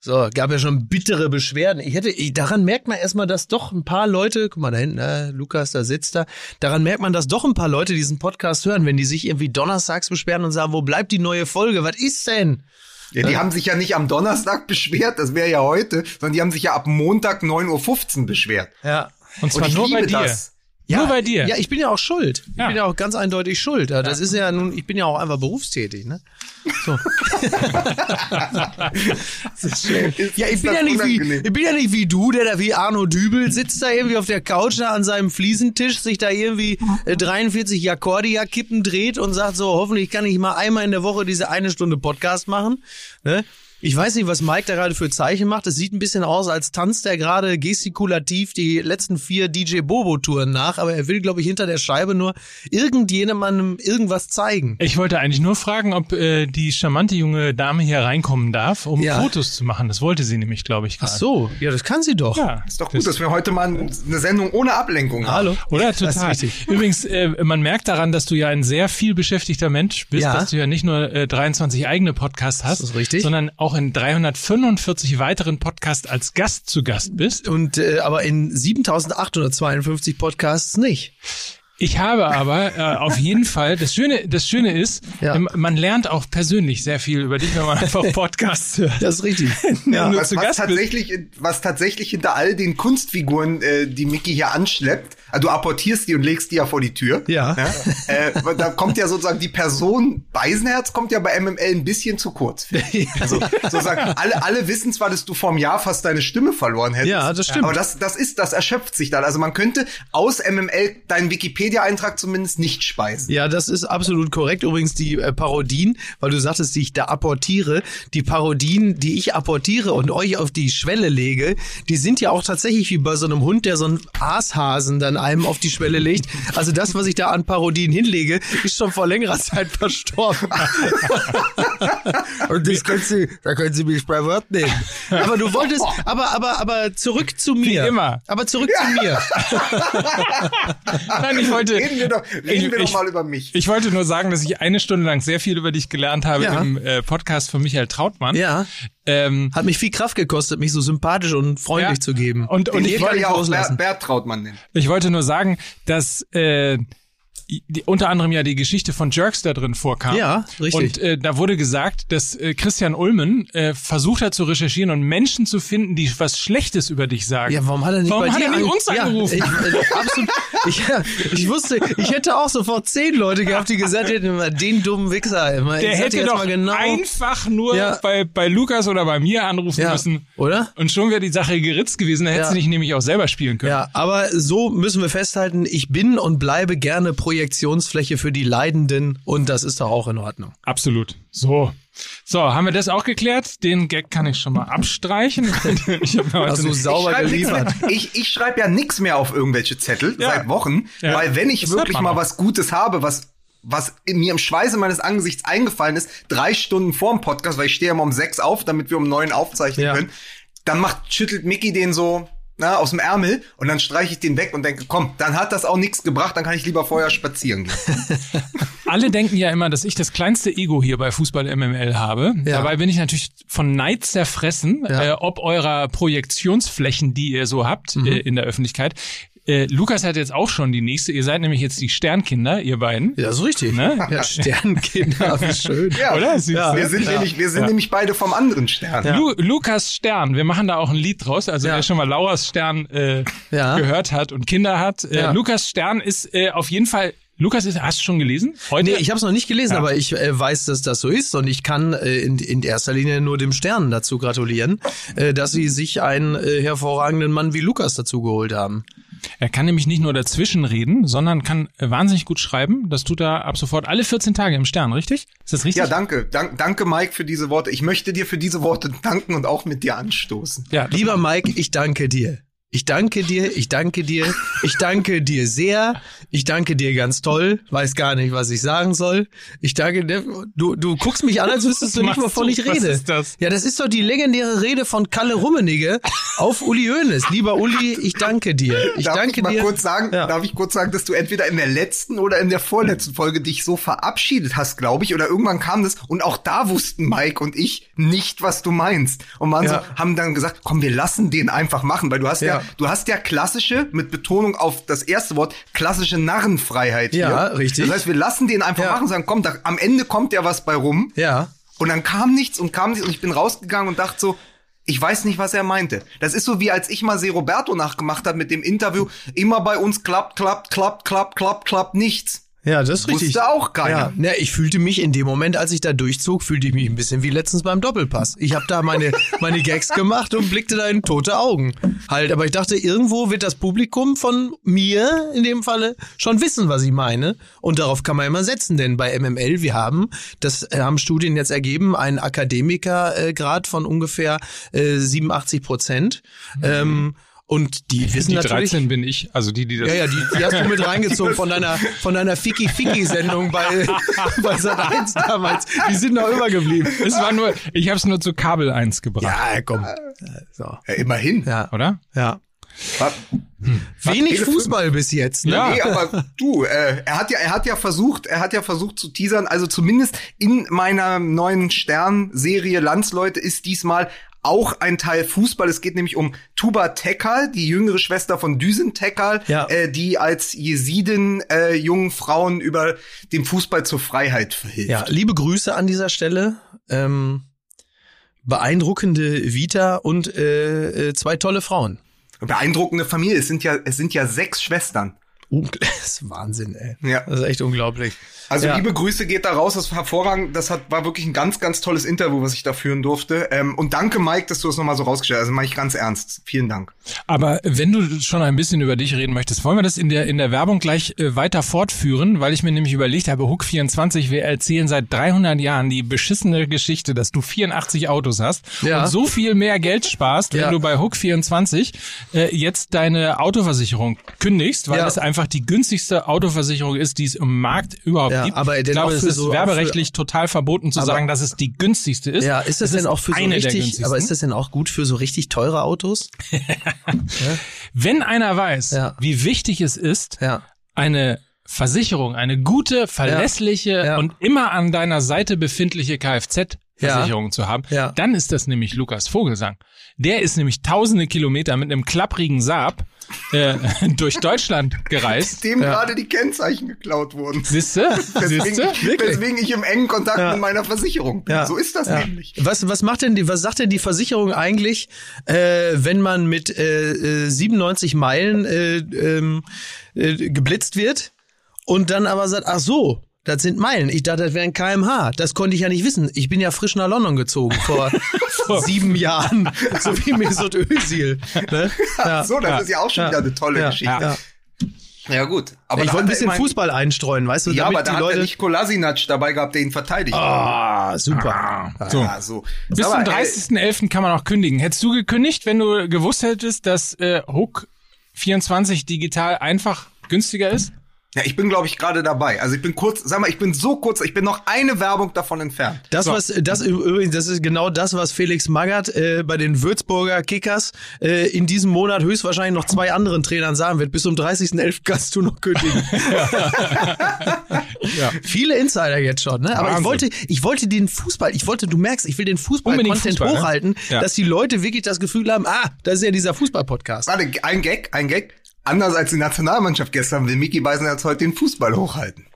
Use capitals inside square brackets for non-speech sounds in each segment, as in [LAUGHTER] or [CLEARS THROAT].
So, gab ja schon bittere Beschwerden. Ich hätte, ich, daran merkt man erstmal, dass doch ein paar Leute, guck mal da hinten, äh, Lukas, da sitzt da, daran merkt man, dass doch ein paar Leute diesen Podcast hören, wenn die sich irgendwie donnerstags beschweren und sagen, wo bleibt die neue Folge? Was ist denn? Ja, die haben sich ja nicht am Donnerstag beschwert, das wäre ja heute, sondern die haben sich ja ab Montag 9.15 Uhr beschwert. Ja. Und zwar Und ich nur bei liebe dir. das. Nur bei dir. Ja, ich bin ja auch schuld. Ich Ja. bin ja auch ganz eindeutig schuld. Ja, das ist ja nun, ich bin ja auch einfach berufstätig, ne? So. [LAUGHS] Ja, ich Ist bin das ja nicht wie, ich bin ja nicht wie du, der da wie Arno Dübel sitzt da irgendwie auf der Couch da an seinem Fliesentisch, sich da irgendwie äh, 43 Jakordia-Kippen dreht und sagt so, hoffentlich kann ich mal einmal in der Woche diese eine Stunde Podcast machen, ne? Ich weiß nicht, was Mike da gerade für Zeichen macht. Es sieht ein bisschen aus, als tanzt er gerade gestikulativ die letzten vier DJ Bobo-Touren nach, aber er will, glaube ich, hinter der Scheibe nur irgendjemandem irgendwas zeigen. Ich wollte eigentlich nur fragen, ob äh, die charmante junge Dame hier reinkommen darf, um Ja. Fotos zu machen. Das wollte sie nämlich, glaube ich, Ach gerade. so, ja, das kann sie doch. Ja, Ist doch gut, dass wir heute mal eine Sendung ohne Ablenkung haben. Hallo. Oder Das ist total. richtig. Übrigens, äh, man merkt daran, dass du ja ein sehr viel beschäftigter Mensch bist, Ja. dass du ja nicht nur äh, 23 eigene Podcasts hast, Das ist richtig. sondern auch in 345 weiteren Podcasts als Gast zu Gast bist. Und äh, aber in 7852 Podcasts nicht. Ich habe aber äh, auf jeden Fall, das Schöne, das Schöne ist, Ja. ähm, man lernt auch persönlich sehr viel über dich, wenn man einfach [LAUGHS] Podcasts hört. Das ist richtig. [LAUGHS] Ja. Nur Was, was, tatsächlich, was tatsächlich hinter all den Kunstfiguren, äh, die Mickey hier anschleppt, also du apportierst die und legst die ja vor die Tür. Ja. Äh, da kommt ja sozusagen die Person Beisenherz kommt ja bei MML ein bisschen zu kurz. [LAUGHS] Also sozusagen alle, alle wissen zwar, dass du vorm Jahr fast deine Stimme verloren hättest. Ja, das stimmt. Aber das, das ist, das erschöpft sich dann. Also man könnte aus MML deinen Wikipedia-Eintrag zumindest nicht speisen. Ja, das ist absolut korrekt. Übrigens die äh, Parodien, weil du sagtest, die ich da apportiere, die Parodien, die ich apportiere und euch auf die Schwelle lege, die sind ja auch tatsächlich wie bei so einem Hund, der so einen Aashasen dann einem auf die Schwelle legt. Also das, was ich da an Parodien hinlege, ist schon vor längerer Zeit verstorben. [LAUGHS] [LAUGHS] und das können Sie, da können Sie mich bei Wort nehmen. [LAUGHS] Aber du wolltest, aber, aber, aber zurück zu mir. immer. Aber zurück zu mir. [LAUGHS] Nein, ich wollte, Reden wir doch, reden ich, wir ich, doch mal über mich. Ich wollte nur sagen, dass ich eine Stunde lang sehr viel über dich gelernt habe Ja. im äh, Podcast von Michael Trautmann. Ja. Ähm, Hat mich viel Kraft gekostet, mich so sympathisch und freundlich Ja. zu geben. Und, und Den ich, jeder wollte ja auch. Bert, Bert Trautmann nennen. ich wollte nur sagen, dass äh, die, unter anderem ja die Geschichte von Jerks da drin vorkam. Ja, richtig. Und äh, da wurde gesagt, dass äh, Christian Ulmen äh, versucht hat zu recherchieren und Menschen zu finden, die was Schlechtes über dich sagen. Ja, warum hat er nicht Warum bei hat dir er nicht uns angerufen? Ja, ich, äh, absolut. Ich, ich wusste, ich hätte auch sofort zehn Leute gehabt, die gesagt hätten, immer, den dummen Wichser. Immer, Der hätte doch mal genau. einfach nur Ja. bei, bei Lukas oder bei mir anrufen Ja, müssen. oder? Und schon wäre die Sache geritzt gewesen. Da hätte Ja. sie nicht nämlich auch selber spielen können. Ja, aber so müssen wir festhalten, ich bin und bleibe gerne Projektionsfläche für die Leidenden und das ist doch auch in Ordnung. Absolut. So. So, haben wir das auch geklärt? Den Gag kann ich schon mal abstreichen. [LAUGHS] ich hab mir heute Hast du nicht- sauber ich schreibe geliefert. ich, ich schreib ja nix mehr auf irgendwelche Zettel Ja. seit Wochen, Ja. weil wenn ich Das wirklich mal was Gutes habe, was was in mir im Schweiße meines Angesichts eingefallen ist, drei Stunden vorm Podcast, weil ich stehe immer um sechs auf, damit wir um neun aufzeichnen Ja. können, dann macht schüttelt Mickey den so na, aus dem Ärmel und dann streiche ich den weg und denke, komm, dann hat das auch nichts gebracht, dann kann ich lieber vorher spazieren gehen. [LAUGHS] Alle denken ja immer, dass ich das kleinste Ego hier bei Fußball MML habe. Ja. Dabei bin ich natürlich von Neid zerfressen, Ja. äh, ob eurer Projektionsflächen, die ihr so habt Mhm. äh, in der Öffentlichkeit. Äh, Lukas hat jetzt auch schon die nächste. Ihr seid nämlich jetzt die Sternkinder, ihr beiden. Ja, so richtig. Ne? Ja, Sternkinder, wie schön. Ja, Oder? Siehst Ja. wir sind nämlich, wir sind Ja. nämlich beide vom anderen Stern. Lu Lukas Stern, wir machen da auch ein Lied draus. Also Ja. wer schon mal Lauras Stern äh, Ja. gehört hat und Kinder hat. Äh, Ja. Lukas Stern ist äh, auf jeden Fall. Lukas ist, hast du schon gelesen? Heute? Nee, ich habe es noch nicht gelesen, Ja. aber ich äh, weiß, dass das so ist und ich kann äh, in, in erster Linie nur dem Stern dazu gratulieren, äh, dass sie sich einen äh, hervorragenden Mann wie Lukas dazu geholt haben. Er kann nämlich nicht nur dazwischen reden, sondern kann wahnsinnig gut schreiben. Das tut er ab sofort alle 14 Tage im Stern, richtig? Ist das richtig? Ja, danke. Dank, danke, Mike, für diese Worte. Ich möchte dir für diese Worte danken und auch mit dir anstoßen. Ja, Lieber Mike, ich danke dir. Ich danke dir, ich danke dir, ich danke dir sehr, ich danke dir ganz toll, weiß gar nicht, was ich sagen soll. Ich danke dir, du, du guckst mich an, als wüsstest du nicht, wovon ich rede. Was ist das? Ja, das ist doch die legendäre Rede von Kalle Rummenigge auf Uli Hoeneß. Lieber Uli, ich danke dir. Ich darf danke ich mal dir. kurz sagen, Ja. darf ich kurz sagen, dass du entweder in der letzten oder in der vorletzten Folge dich so verabschiedet hast, glaube ich, oder irgendwann kam das und auch da wussten Mike und ich nicht, was du meinst und waren Ja. so, haben dann gesagt, komm, wir lassen den einfach machen, weil du hast ja, Ja. Du hast ja klassische mit Betonung auf das erste Wort klassische Narrenfreiheit Ja, hier. richtig. Das heißt, wir lassen den einfach Ja. machen, sagen, komm, da, am Ende kommt ja was bei rum. Ja. Und dann kam nichts und kam nichts und ich bin rausgegangen und dachte so, ich weiß nicht, was er meinte. Das ist so wie als ich mal Se Roberto nachgemacht habe mit dem Interview. Immer bei uns klappt, klappt, klappt, klappt, klappt, klappt nichts. Ja, das ist Wusste richtig. auch keiner. Ja, ne, ich fühlte mich in dem Moment, als ich da durchzog, fühlte ich mich ein bisschen wie letztens beim Doppelpass. Ich habe da meine [LAUGHS] meine Gags gemacht und blickte da in tote Augen. Halt, aber ich dachte, irgendwo wird das Publikum von mir in dem Falle schon wissen, was ich meine und darauf kann man immer setzen, denn bei MML wir haben, das äh, haben Studien jetzt ergeben, einen Akademikergrad von ungefähr äh, 87 Prozent. Ähm, und die wissen Die natürlich 13 bin ich, also die, die das. ja, ja, die, die hast du mit reingezogen von deiner, von deiner Ficky-Ficky-Sendung bei, [LAUGHS] bei Sat1 damals. Die sind noch übergeblieben. Es war nur, ich habe es nur zu Kabel 1 gebracht, Ja, komm. So. Ja, immerhin. Ja, oder? ja. Was? Wenig Fußball bis jetzt, ne? Ja. Nee, aber [LAUGHS] du, äh, er hat ja, er hat ja versucht, er hat ja versucht zu teasern, also zumindest in meiner neuen Stern-Serie Landsleute ist diesmal auch ein Teil Fußball. Es geht nämlich um Tuba Tekal, die jüngere Schwester von Düsen Tekal, Ja. äh, die als Jesidin äh, jungen Frauen über den Fußball zur Freiheit verhilft. Ja, liebe Grüße an dieser Stelle. Ähm, beeindruckende Vita und äh, äh, zwei tolle Frauen. Beeindruckende Familie. Es sind ja, es sind ja sechs Schwestern. [LAUGHS] Das ist Wahnsinn, ey. Ja. Das ist echt unglaublich. Also Ja. liebe Grüße geht da raus, das war hervorragend. Das hat, war wirklich ein ganz, ganz tolles Interview, was ich da führen durfte. Ähm, und danke, Mike, dass du das nochmal so rausgestellt hast. Also mache ich ganz ernst. Vielen Dank. Aber wenn du schon ein bisschen über dich reden möchtest, wollen wir das in der, in der Werbung gleich äh, weiter fortführen, weil ich mir nämlich überlegt habe, Hook24, wir erzählen seit 300 Jahren die beschissene Geschichte, dass du 84 Autos hast Ja. und so viel mehr Geld sparst, wenn Ja. du bei Hook24 äh, jetzt deine Autoversicherung kündigst, weil Ja. das einfach die günstigste Autoversicherung ist, die es im Markt überhaupt Ja, gibt. aber ich glaube, es für ist so- werberechtlich total verboten zu sagen, dass es die günstigste ist. Ja, ist das Es denn auch für so richtig, aber ist das denn auch gut für so richtig teure Autos? [LAUGHS] Wenn einer weiß, Ja. wie wichtig es ist, Ja. eine Versicherung, eine gute, verlässliche Ja. und immer an deiner Seite befindliche Kfz-Versicherung zu haben, Ja. dann ist das nämlich Lukas Vogelsang. Der ist nämlich tausende Kilometer mit einem klapprigen Saab äh, [LAUGHS] durch Deutschland gereist. Dem gerade die Kennzeichen geklaut wurden. Siehste? Deswegen, deswegen ich im engen Kontakt Ja. mit meiner Versicherung bin. Ja. So ist das Ja. nämlich. Was, was macht denn die, was sagt denn die Versicherung eigentlich, äh, wenn man mit äh, äh, 97 Meilen äh, ähm, äh, geblitzt wird und dann aber sagt, ach so, das sind Meilen. Ich dachte, das wären kmh. Das konnte ich ja nicht wissen. Ich bin ja frisch nach London gezogen vor [LAUGHS] sieben Jahren, [LAUGHS] so wie Mesut Özil. Ne? [LAUGHS] Ja. So, das Ja. ist ja auch schon Ja. wieder eine tolle Ja. Geschichte. Ja. Ja, gut. Aber ich wollte ein er bisschen Fußball einstreuen, weißt du, Ja, damit aber da die hat er Leute. nicht Kolasinac dabei gehabt, der ihn verteidigt. Ah, super. So. Ja, so. Bis Aber, zum äh, 30.11. kann man auch kündigen. Hättest du gekündigt, wenn du gewusst hättest, dass äh, Hook 24 digital einfach günstiger ist? Ja, ich bin, glaube ich, gerade dabei. Also ich bin kurz, sag mal, ich bin so kurz, ich bin noch eine Werbung davon entfernt. Das, So. was, das übrigens, das ist genau das, was Felix Magath äh, bei den Würzburger Kickers äh, in diesem Monat höchstwahrscheinlich noch zwei anderen Trainern sagen wird. Bis zum 30.11. kannst du noch kündigen. [LAUGHS] Ja. Viele Insider jetzt schon, ne? Aber ich Wahnsinn. wollte, ich wollte den Fußball, ich wollte, du merkst, ich will den Fußball-Content Fußball, ne? hochhalten, Ja. dass die Leute wirklich das Gefühl haben, ah, das ist ja dieser Fußball-Podcast. Warte, ein Gag, ein Gag. Anders als die Nationalmannschaft gestern will Mickey Beisenherz heute den Fußball hochhalten.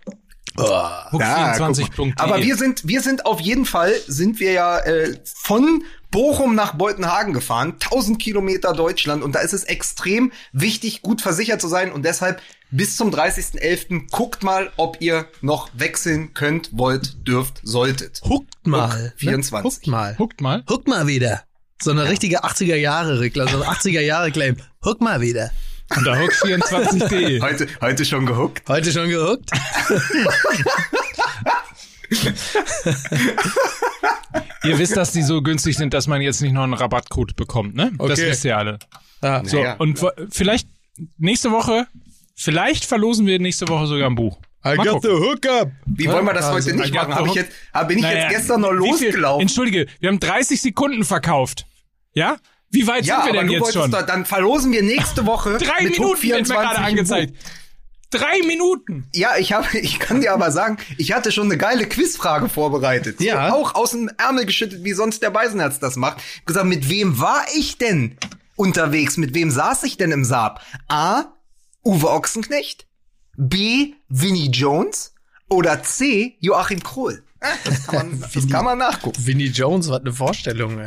Ja, mal. Hook24.de. Aber wir sind, wir sind auf jeden Fall, sind wir ja äh, von Bochum nach Beutenhagen gefahren, 1000 Kilometer Deutschland und da ist es extrem wichtig, gut versichert zu sein und deshalb bis zum 30.11. guckt mal, ob ihr noch wechseln könnt, wollt, dürft, solltet. Huckt mal. 24. Ne? Huckt mal. Guckt mal. Huckt mal wieder. So eine richtige 80er-Jahre-Regler, so ein 80er-Jahre-Claim. Huck mal wieder. Unter hook24.de. Heute, heute schon gehuckt. Heute schon gehuckt? Ihr wisst, dass die so günstig sind, dass man jetzt nicht noch einen Rabattcode bekommt, ne? Das Okay. wisst ihr alle. Ja. So, Naja. und vielleicht nächste Woche, vielleicht verlosen wir nächste Woche sogar ein Buch. I Mal got the hookup. Wie wollen wir das Also, heute nicht machen? Hab ich jetzt, ah, bin ich Naja, jetzt gestern noch wie viel- losgelaufen? Entschuldige, wir haben 30 Sekunden verkauft. Ja? Wie weit Ja, sind wir denn jetzt schon? doch, dann verlosen wir nächste Woche [LAUGHS] Drei Minuten werden mir 24 gerade angezeigt. Drei Minuten. Ja, ich habe, [LAUGHS] ich kann dir aber sagen, ich hatte schon eine geile Quizfrage vorbereitet. Ja. So, auch aus dem Ärmel geschüttet, wie sonst der Beisenherz das macht. Gesagt, mit wem war ich denn unterwegs? Mit wem saß ich denn im Saab? A. Uwe Ochsenknecht. B. Vinnie Jones. Oder C. Joachim Krohl. Ja, Das kann man, [LAUGHS] das kann man nachgucken. Vinnie Jones, was eine Vorstellung, ey.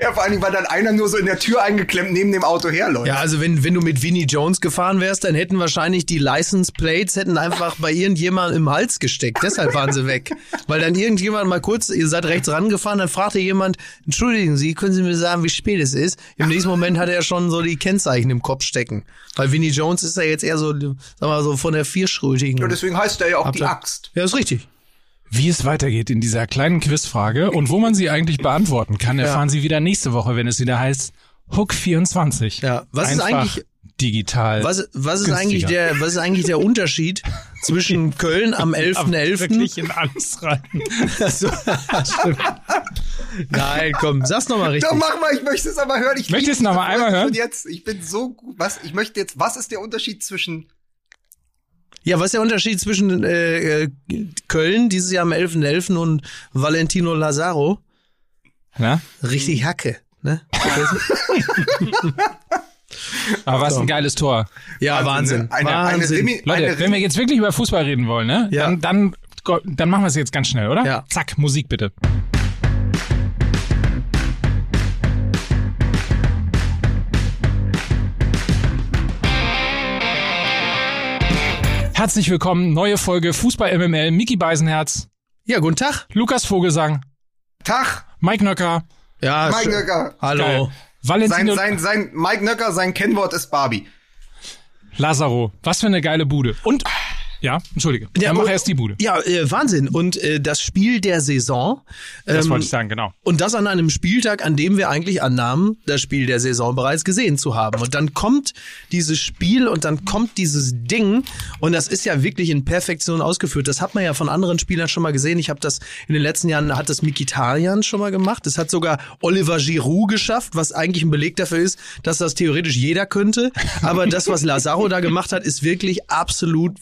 Ja, vor allen Dingen, weil dann einer nur so in der Tür eingeklemmt neben dem Auto herläuft. Ja, also wenn, wenn du mit Vinnie Jones gefahren wärst, dann hätten wahrscheinlich die License Plates hätten einfach bei irgendjemandem im Hals gesteckt. Deshalb waren sie weg. Weil dann irgendjemand mal kurz, ihr seid rechts rangefahren, dann fragte jemand, entschuldigen Sie, können Sie mir sagen, wie spät es ist? Im nächsten Moment hat er schon so die Kennzeichen im Kopf stecken. Weil Vinnie Jones ist ja jetzt eher so, sag mal so von der vierschrötigen. Und deswegen heißt er ja auch die Abla- Axt. Ja, ist richtig. Wie es weitergeht in dieser kleinen Quizfrage und wo man sie eigentlich beantworten kann, erfahren Sie wieder nächste Woche, wenn es wieder heißt Hook 24. Ja, was ist Einfach eigentlich- digital? Was, was ist günstiger. eigentlich der, was ist eigentlich der Unterschied [LAUGHS] zwischen Köln am Aber 11.11. Wirklich in alles rein. So, stimmt. [LAUGHS] Nein, komm, sag's nochmal richtig. Doch, mach mal, ich möchte es aber hören. Ich liebe du noch mal einmal hören? Jetzt, ich bin so gut. Was, ich möchte jetzt, was ist der Unterschied zwischen Ja, was ist der Unterschied zwischen äh, äh, Köln dieses Jahr am 11.11. und Valentino Lazaro? Na? Richtig Hacke, ne? [LAUGHS] Aber was ein geiles Tor. Ja, Wahnsinn. ne? Eine, eine, Wahnsinn. Remi, Leute, eine wenn wir jetzt wirklich über Fußball reden wollen, ne? Ja. Dann, dann, dann machen wir es jetzt ganz schnell, oder? Ja. Zack, Musik bitte. Herzlich willkommen, neue Folge Fußball MML. Miki Beisenherz, ja, guten Tag. Lukas Vogelsang, Tag, Mike Nöcker, Ja, Mike schön. Nöcker. Hallo. Geil. Sein, sein, sein, Mike Nöcker, sein Kennwort ist Barbie. Lazaro. Was für eine geile Bude. Und, ja, entschuldige. Ja, Ja, mach erst die Bude. Ja, äh, Wahnsinn. Und äh, das Spiel der Saison. Das ähm, wollte ich sagen, genau. Und das an einem Spieltag, an dem wir eigentlich annahmen, das Spiel der Saison bereits gesehen zu haben. Und dann kommt dieses Spiel und dann kommt dieses Ding und das ist ja wirklich in Perfektion ausgeführt. Das hat man ja von anderen Spielern schon mal gesehen. Ich habe das in den letzten Jahren hat das Mikitarian schon mal gemacht. Das hat sogar Oliver Giroud geschafft, was eigentlich ein Beleg dafür ist, dass das theoretisch jeder könnte. Aber das, was Lazaro da gemacht hat, ist wirklich absolut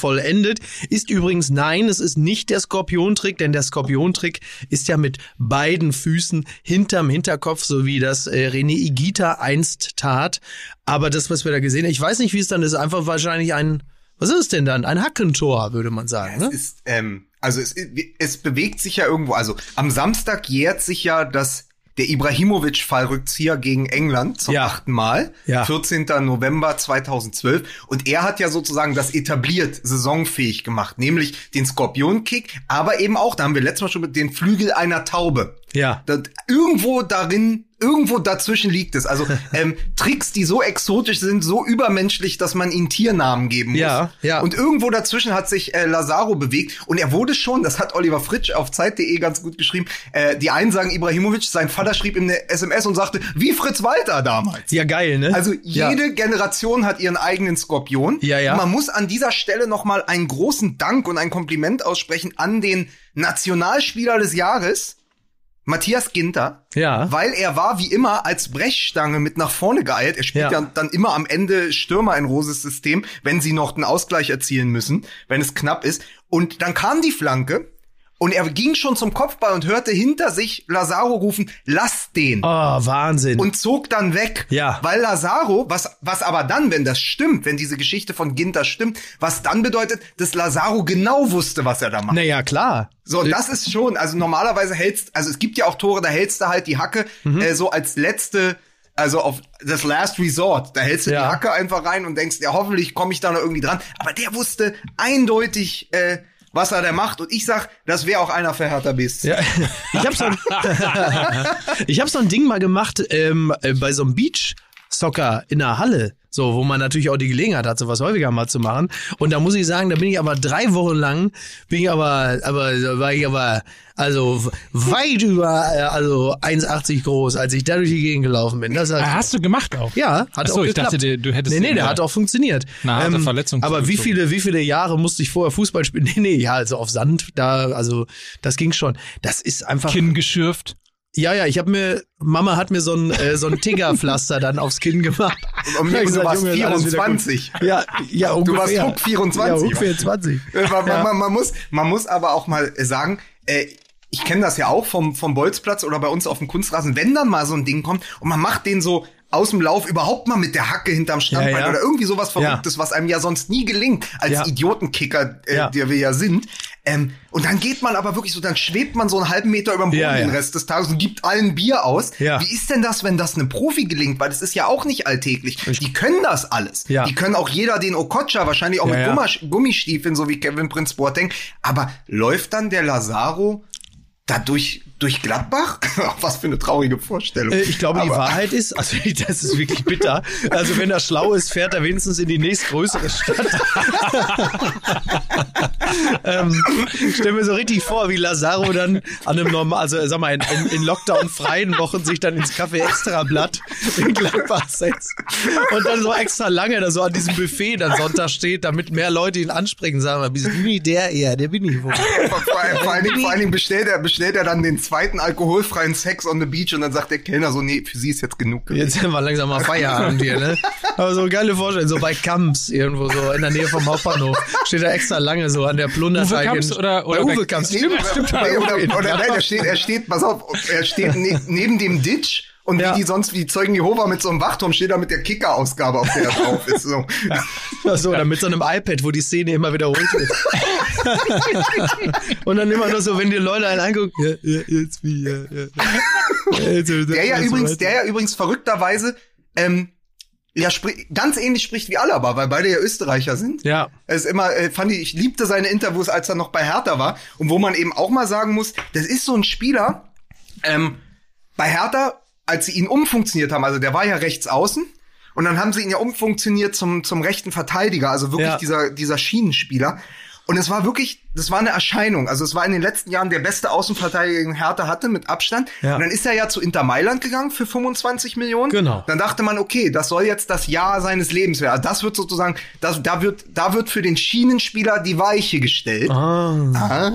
formvollendet. Ist übrigens nein, es ist nicht der Skorpiontrick, denn der Skorpiontrick ist ja mit beiden Füßen hinterm Hinterkopf, so wie das äh, René Igita einst tat. Aber das, was wir da gesehen haben, ich weiß nicht, wie es dann ist, einfach wahrscheinlich ein, was ist es denn dann? Ein Hackentor, würde man sagen. Es Ne? ist, ähm, also es, es bewegt sich ja irgendwo. Also am Samstag jährt sich ja das der Ibrahimovic-Fallrückzieher gegen England zum Ja. achten Mal. Ja. 14. November 2012. Und er hat ja sozusagen das etabliert, saisonfähig gemacht, nämlich den Skorpion-Kick, aber eben auch, da haben wir letztes Mal schon mit den Flügel einer Taube. Ja. Das, irgendwo darin, irgendwo dazwischen liegt es. Also [LAUGHS] ähm, Tricks, die so exotisch sind, so übermenschlich, dass man ihnen Tiernamen geben muss. Ja, ja. Und irgendwo dazwischen hat sich äh, Lazaro bewegt und er wurde schon, das hat Oliver Fritsch auf Zeit.de ganz gut geschrieben, äh, die einen sagen Ibrahimovic, sein Vater schrieb ihm eine SMS und sagte, wie Fritz Walter damals. Ja, geil, ne? Also ja. jede Generation hat ihren eigenen Skorpion. Ja, ja. Und man muss an dieser Stelle noch mal einen großen Dank und ein Kompliment aussprechen an den Nationalspieler des Jahres, Matthias Ginter. Ja. Weil er war wie immer als Brechstange mit nach vorne geeilt. Er spielt Ja. ja. dann immer am Ende Stürmer in Roses System, wenn sie noch den Ausgleich erzielen müssen, wenn es knapp ist. Und dann kam die Flanke und er ging schon zum Kopfball und hörte hinter sich Lazaro rufen, lass den Oh, Wahnsinn. und zog dann weg. Ja. Weil Lazaro, was, was aber dann, wenn das stimmt, wenn diese Geschichte von Ginter stimmt, was dann bedeutet, dass Lazaro genau wusste, was er da macht. naja, klar. So, das ist schon, also normalerweise hältst, also es gibt ja auch Tore, da hältst du halt die Hacke Mhm. äh, so als letzte, also auf das Last Resort. Da hältst du Ja. die Hacke einfach rein und denkst, ja, hoffentlich komme ich da noch irgendwie dran. Aber der wusste eindeutig, äh, was er da macht. Und ich sag, das wäre auch einer für Hertha BSC. Ja, ich habe so, ein- [LAUGHS] ich hab so ein Ding mal gemacht ähm, äh, bei so einem Beach Soccer in der Halle. So, wo man natürlich auch die Gelegenheit hat, sowas häufiger mal zu machen. Und da muss ich sagen, da bin ich aber drei Wochen lang, bin ich aber, aber, war ich aber, also weit über, äh, also 1,80 groß, als ich da durch die Gegend gelaufen bin. Das hat, Ah, Hast du gemacht auch? ja, hat Ach so, auch ich geklappt. dachte, du hättest Nee, nee, der hat auch funktioniert. Ähm, Na, er Verletzung aber wie viele, wie viele Jahre musste ich vorher Fußball spielen? Nee, [LAUGHS] nee, ja, also auf Sand, da, also, das ging schon. Das ist einfach. Kinn geschürft. Ja, ja, ich habe mir, Mama hat mir so ein, äh, so ein Tiggerpflaster dann aufs Kinn gemacht. Und hab du gesagt, warst Junge, ist alles wieder gut. 24. Ja, ja, ungefähr. warst Huck 24. Ja, Huck 24. Äh, Man, Ja. man, man, muss, man muss aber auch mal äh, sagen, äh, ich kenne das ja auch vom, vom Bolzplatz oder bei uns auf dem Kunstrasen, wenn dann mal so ein Ding kommt und man macht den so aus dem Lauf überhaupt mal mit der Hacke hinterm Standbein Ja, ja. oder irgendwie sowas Ja. Verrücktes, was einem ja sonst nie gelingt, als Ja. Idiotenkicker, äh, Ja. der wir ja sind. Ähm, und dann geht man aber wirklich so, dann schwebt man so einen halben Meter über dem Boden Ja, ja. den Rest des Tages und gibt allen Bier aus. Ja. Wie ist denn das, wenn das einem Profi gelingt? Weil das ist ja auch nicht alltäglich. Die können das alles. Ja. Die können auch jeder den Okocha, wahrscheinlich auch Ja, mit ja. Gummistiefeln, so wie Kevin Prince Boateng. Aber läuft dann der Lazaro da durch, Gladbach? [LAUGHS] Was für eine traurige Vorstellung. Äh, Ich glaube, die Aber- Wahrheit ist, also [LAUGHS] das ist wirklich bitter. Also wenn er schlau ist, fährt er wenigstens in die nächstgrößere Stadt. [LAUGHS] ähm, ich stell mir so richtig vor, wie Lazaro dann an einem normal, also sag mal, in, in, in Lockdown freien Wochen sich dann ins Café Extrablatt in Gladbach setzt und dann so extra lange da so an diesem Buffet dann Sonntag steht, damit mehr Leute ihn ansprechen, sagen wir, bist du nicht der eher, der bin ich wohl. vor, vor, vor, allen Dingen, vor allen Dingen bestellt er, bestellt er dann den zweiten alkoholfreien Sex on the Beach und dann sagt der Kellner so, nee, für sie ist jetzt genug. gewesen. Jetzt haben wir langsam mal Feierabend hier, ne? Aber so geile Vorstellung, so bei Kamps irgendwo so in der Nähe vom Hauptbahnhof. Steht er extra lange so an der Plunderteig. Uwe Kamps oder- oder bei Uwe Kamps. Nee, Stimmt, oder, stimmt. oder, in oder nein, er steht, er steht, pass auf, er steht ne, neben dem Ditch und Ja. wie die sonst, wie die Zeugen Jehova mit so einem Wachturm steht er mit der Kicker-Ausgabe, auf der er drauf ist. So. Ach so, oder mit so einem iPad, wo die Szene immer wiederholt wird. [LAUGHS] Und dann immer nur so, wenn die Leute einen angucken, ja, ja, jetzt wie, ja, ja. Der ja übrigens, der ja übrigens verrückterweise, ähm, ja, ganz ähnlich spricht wie Alaba, weil beide ja Österreicher sind. Ja. Es ist immer, äh, fand ich, ich liebte seine Interviews, als er noch bei Hertha war. Und wo man eben auch mal sagen muss, das ist so ein Spieler, ähm, bei Hertha, als sie ihn umfunktioniert haben, also der war ja rechts außen, und dann haben sie ihn ja umfunktioniert zum, zum rechten Verteidiger, also wirklich Ja. dieser, dieser Schienenspieler. Und es war wirklich, das war eine Erscheinung. Also es war in den letzten Jahren der beste Außenverteidiger, den Hertha hatte, mit Abstand. Ja. Und dann ist er ja zu Inter Mailand gegangen für 25 Millionen. Genau. Dann dachte man, okay, das soll jetzt das Jahr seines Lebens werden. Also das wird sozusagen, das, da wird, da wird für den Schienenspieler die Weiche gestellt. Ah. Ah.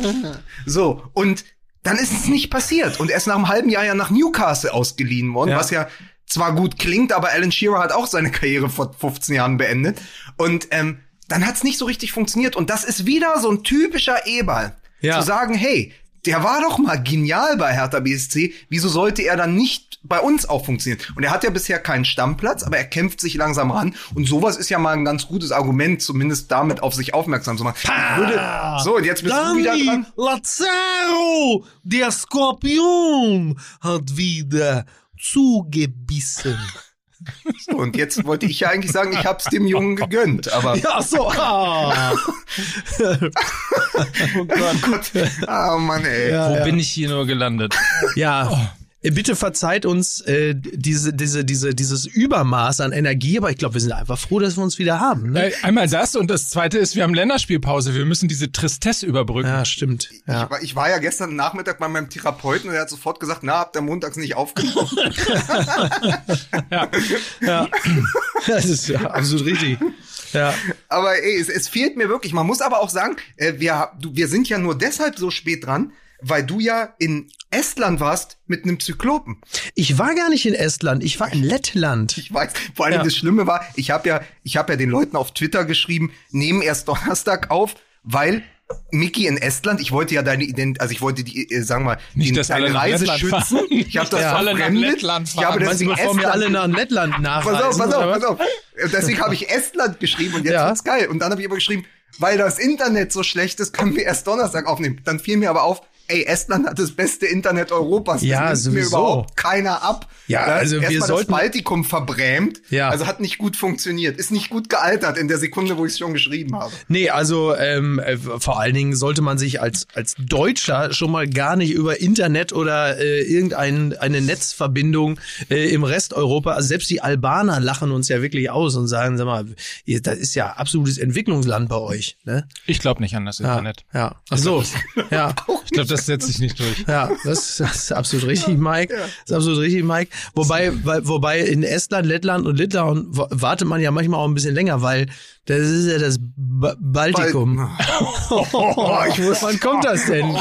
So, und dann ist es nicht passiert. Und er ist nach einem halben Jahr ja nach Newcastle ausgeliehen worden, Ja. was ja zwar gut klingt, aber Alan Shearer hat auch seine Karriere vor 15 Jahren beendet. Und ähm, dann hat es nicht so richtig funktioniert. Und das ist wieder so ein typischer Eberl. Ja. Zu sagen, hey, der war doch mal genial bei Hertha BSC. Wieso sollte er dann nicht bei uns auch funktionieren? Und er hat ja bisher keinen Stammplatz, aber er kämpft sich langsam ran. Und sowas ist ja mal ein ganz gutes Argument, zumindest damit auf sich aufmerksam zu machen. Würde, so, und jetzt bist du wieder Dani dran. Lazaro, der Skorpion, hat wieder zugebissen. So, und jetzt wollte ich ja eigentlich sagen, ich hab's dem Jungen gegönnt, aber Ja, so. Ah. [LAUGHS] oh Gott. Gott, ah Mann, ey. Ja, Wo ja. bin ich hier nur gelandet? Ja. Oh. Äh, Bitte verzeiht uns äh, diese, diese, diese, dieses Übermaß an Energie, aber ich glaube, wir sind einfach froh, dass wir uns wieder haben. Ne? Äh, Einmal das und das zweite ist, wir haben Länderspielpause. Wir müssen diese Tristesse überbrücken. Ja, stimmt. Ja. Ich, war, ich war ja gestern Nachmittag bei meinem Therapeuten und er hat sofort gesagt, na, habt ihr montags nicht aufgenommen? [LAUGHS] Ja. ja. [LAUGHS] Das ist ja absolut richtig. Ja. aber ey, es, es fehlt mir wirklich. Man muss aber auch sagen, äh, wir, du, wir sind ja nur deshalb so spät dran, weil du ja in Estland warst mit einem Zyklopen. Ich war gar nicht in Estland, ich war in Lettland. Ich weiß. Vor allem Ja. das Schlimme war, ich habe ja, ich habe ja den Leuten auf Twitter geschrieben, nehmen erst Donnerstag auf, weil Mickey in Estland, ich wollte ja deine Ident, also ich wollte die, äh, sagen wir, Nicht, den, dass alle deine Reise Lettland schützen. fahren. [LAUGHS] Ich habe das dass alle nach. Lettland Ich habe fahren. Meinst du, deswegen bevor wir alle Estland nach Lettland Pass nachreisen? auf, pass auf, pass auf. Deswegen habe ich Estland geschrieben und jetzt Ja. wird's geil. Und dann habe ich aber geschrieben, weil das Internet so schlecht ist, können wir erst Donnerstag aufnehmen. Dann fiel mir aber auf, ey, Estland hat das beste Internet Europas. Das Ja, nimmt mir sowieso. überhaupt keiner ab. Ja, also wir Erstmal sollten- das Baltikum verbrämt. Ja. Also hat nicht gut funktioniert. Ist nicht gut gealtert in der Sekunde, wo ich es schon geschrieben habe. Nee, also ähm, äh, vor allen Dingen sollte man sich als als Deutscher schon mal gar nicht über Internet oder äh, irgendeine eine Netzverbindung äh, im Rest Europa, also selbst die Albaner lachen uns ja wirklich aus und sagen, sag mal, ihr, das ist ja absolutes Entwicklungsland bei euch, ne? Ich glaube nicht an das Ja, Internet. ja. Ach so, [LAUGHS] ja. Ich glaube, das setzt sich nicht durch. Ja, das, das ist absolut richtig, Mike. Das ist absolut richtig, Mike. Wobei, weil, wobei in Estland, Lettland und Litauen wartet man ja manchmal auch ein bisschen länger, weil das ist ja das ba Baltikum. Oh, ich muss, Wann kommt das denn?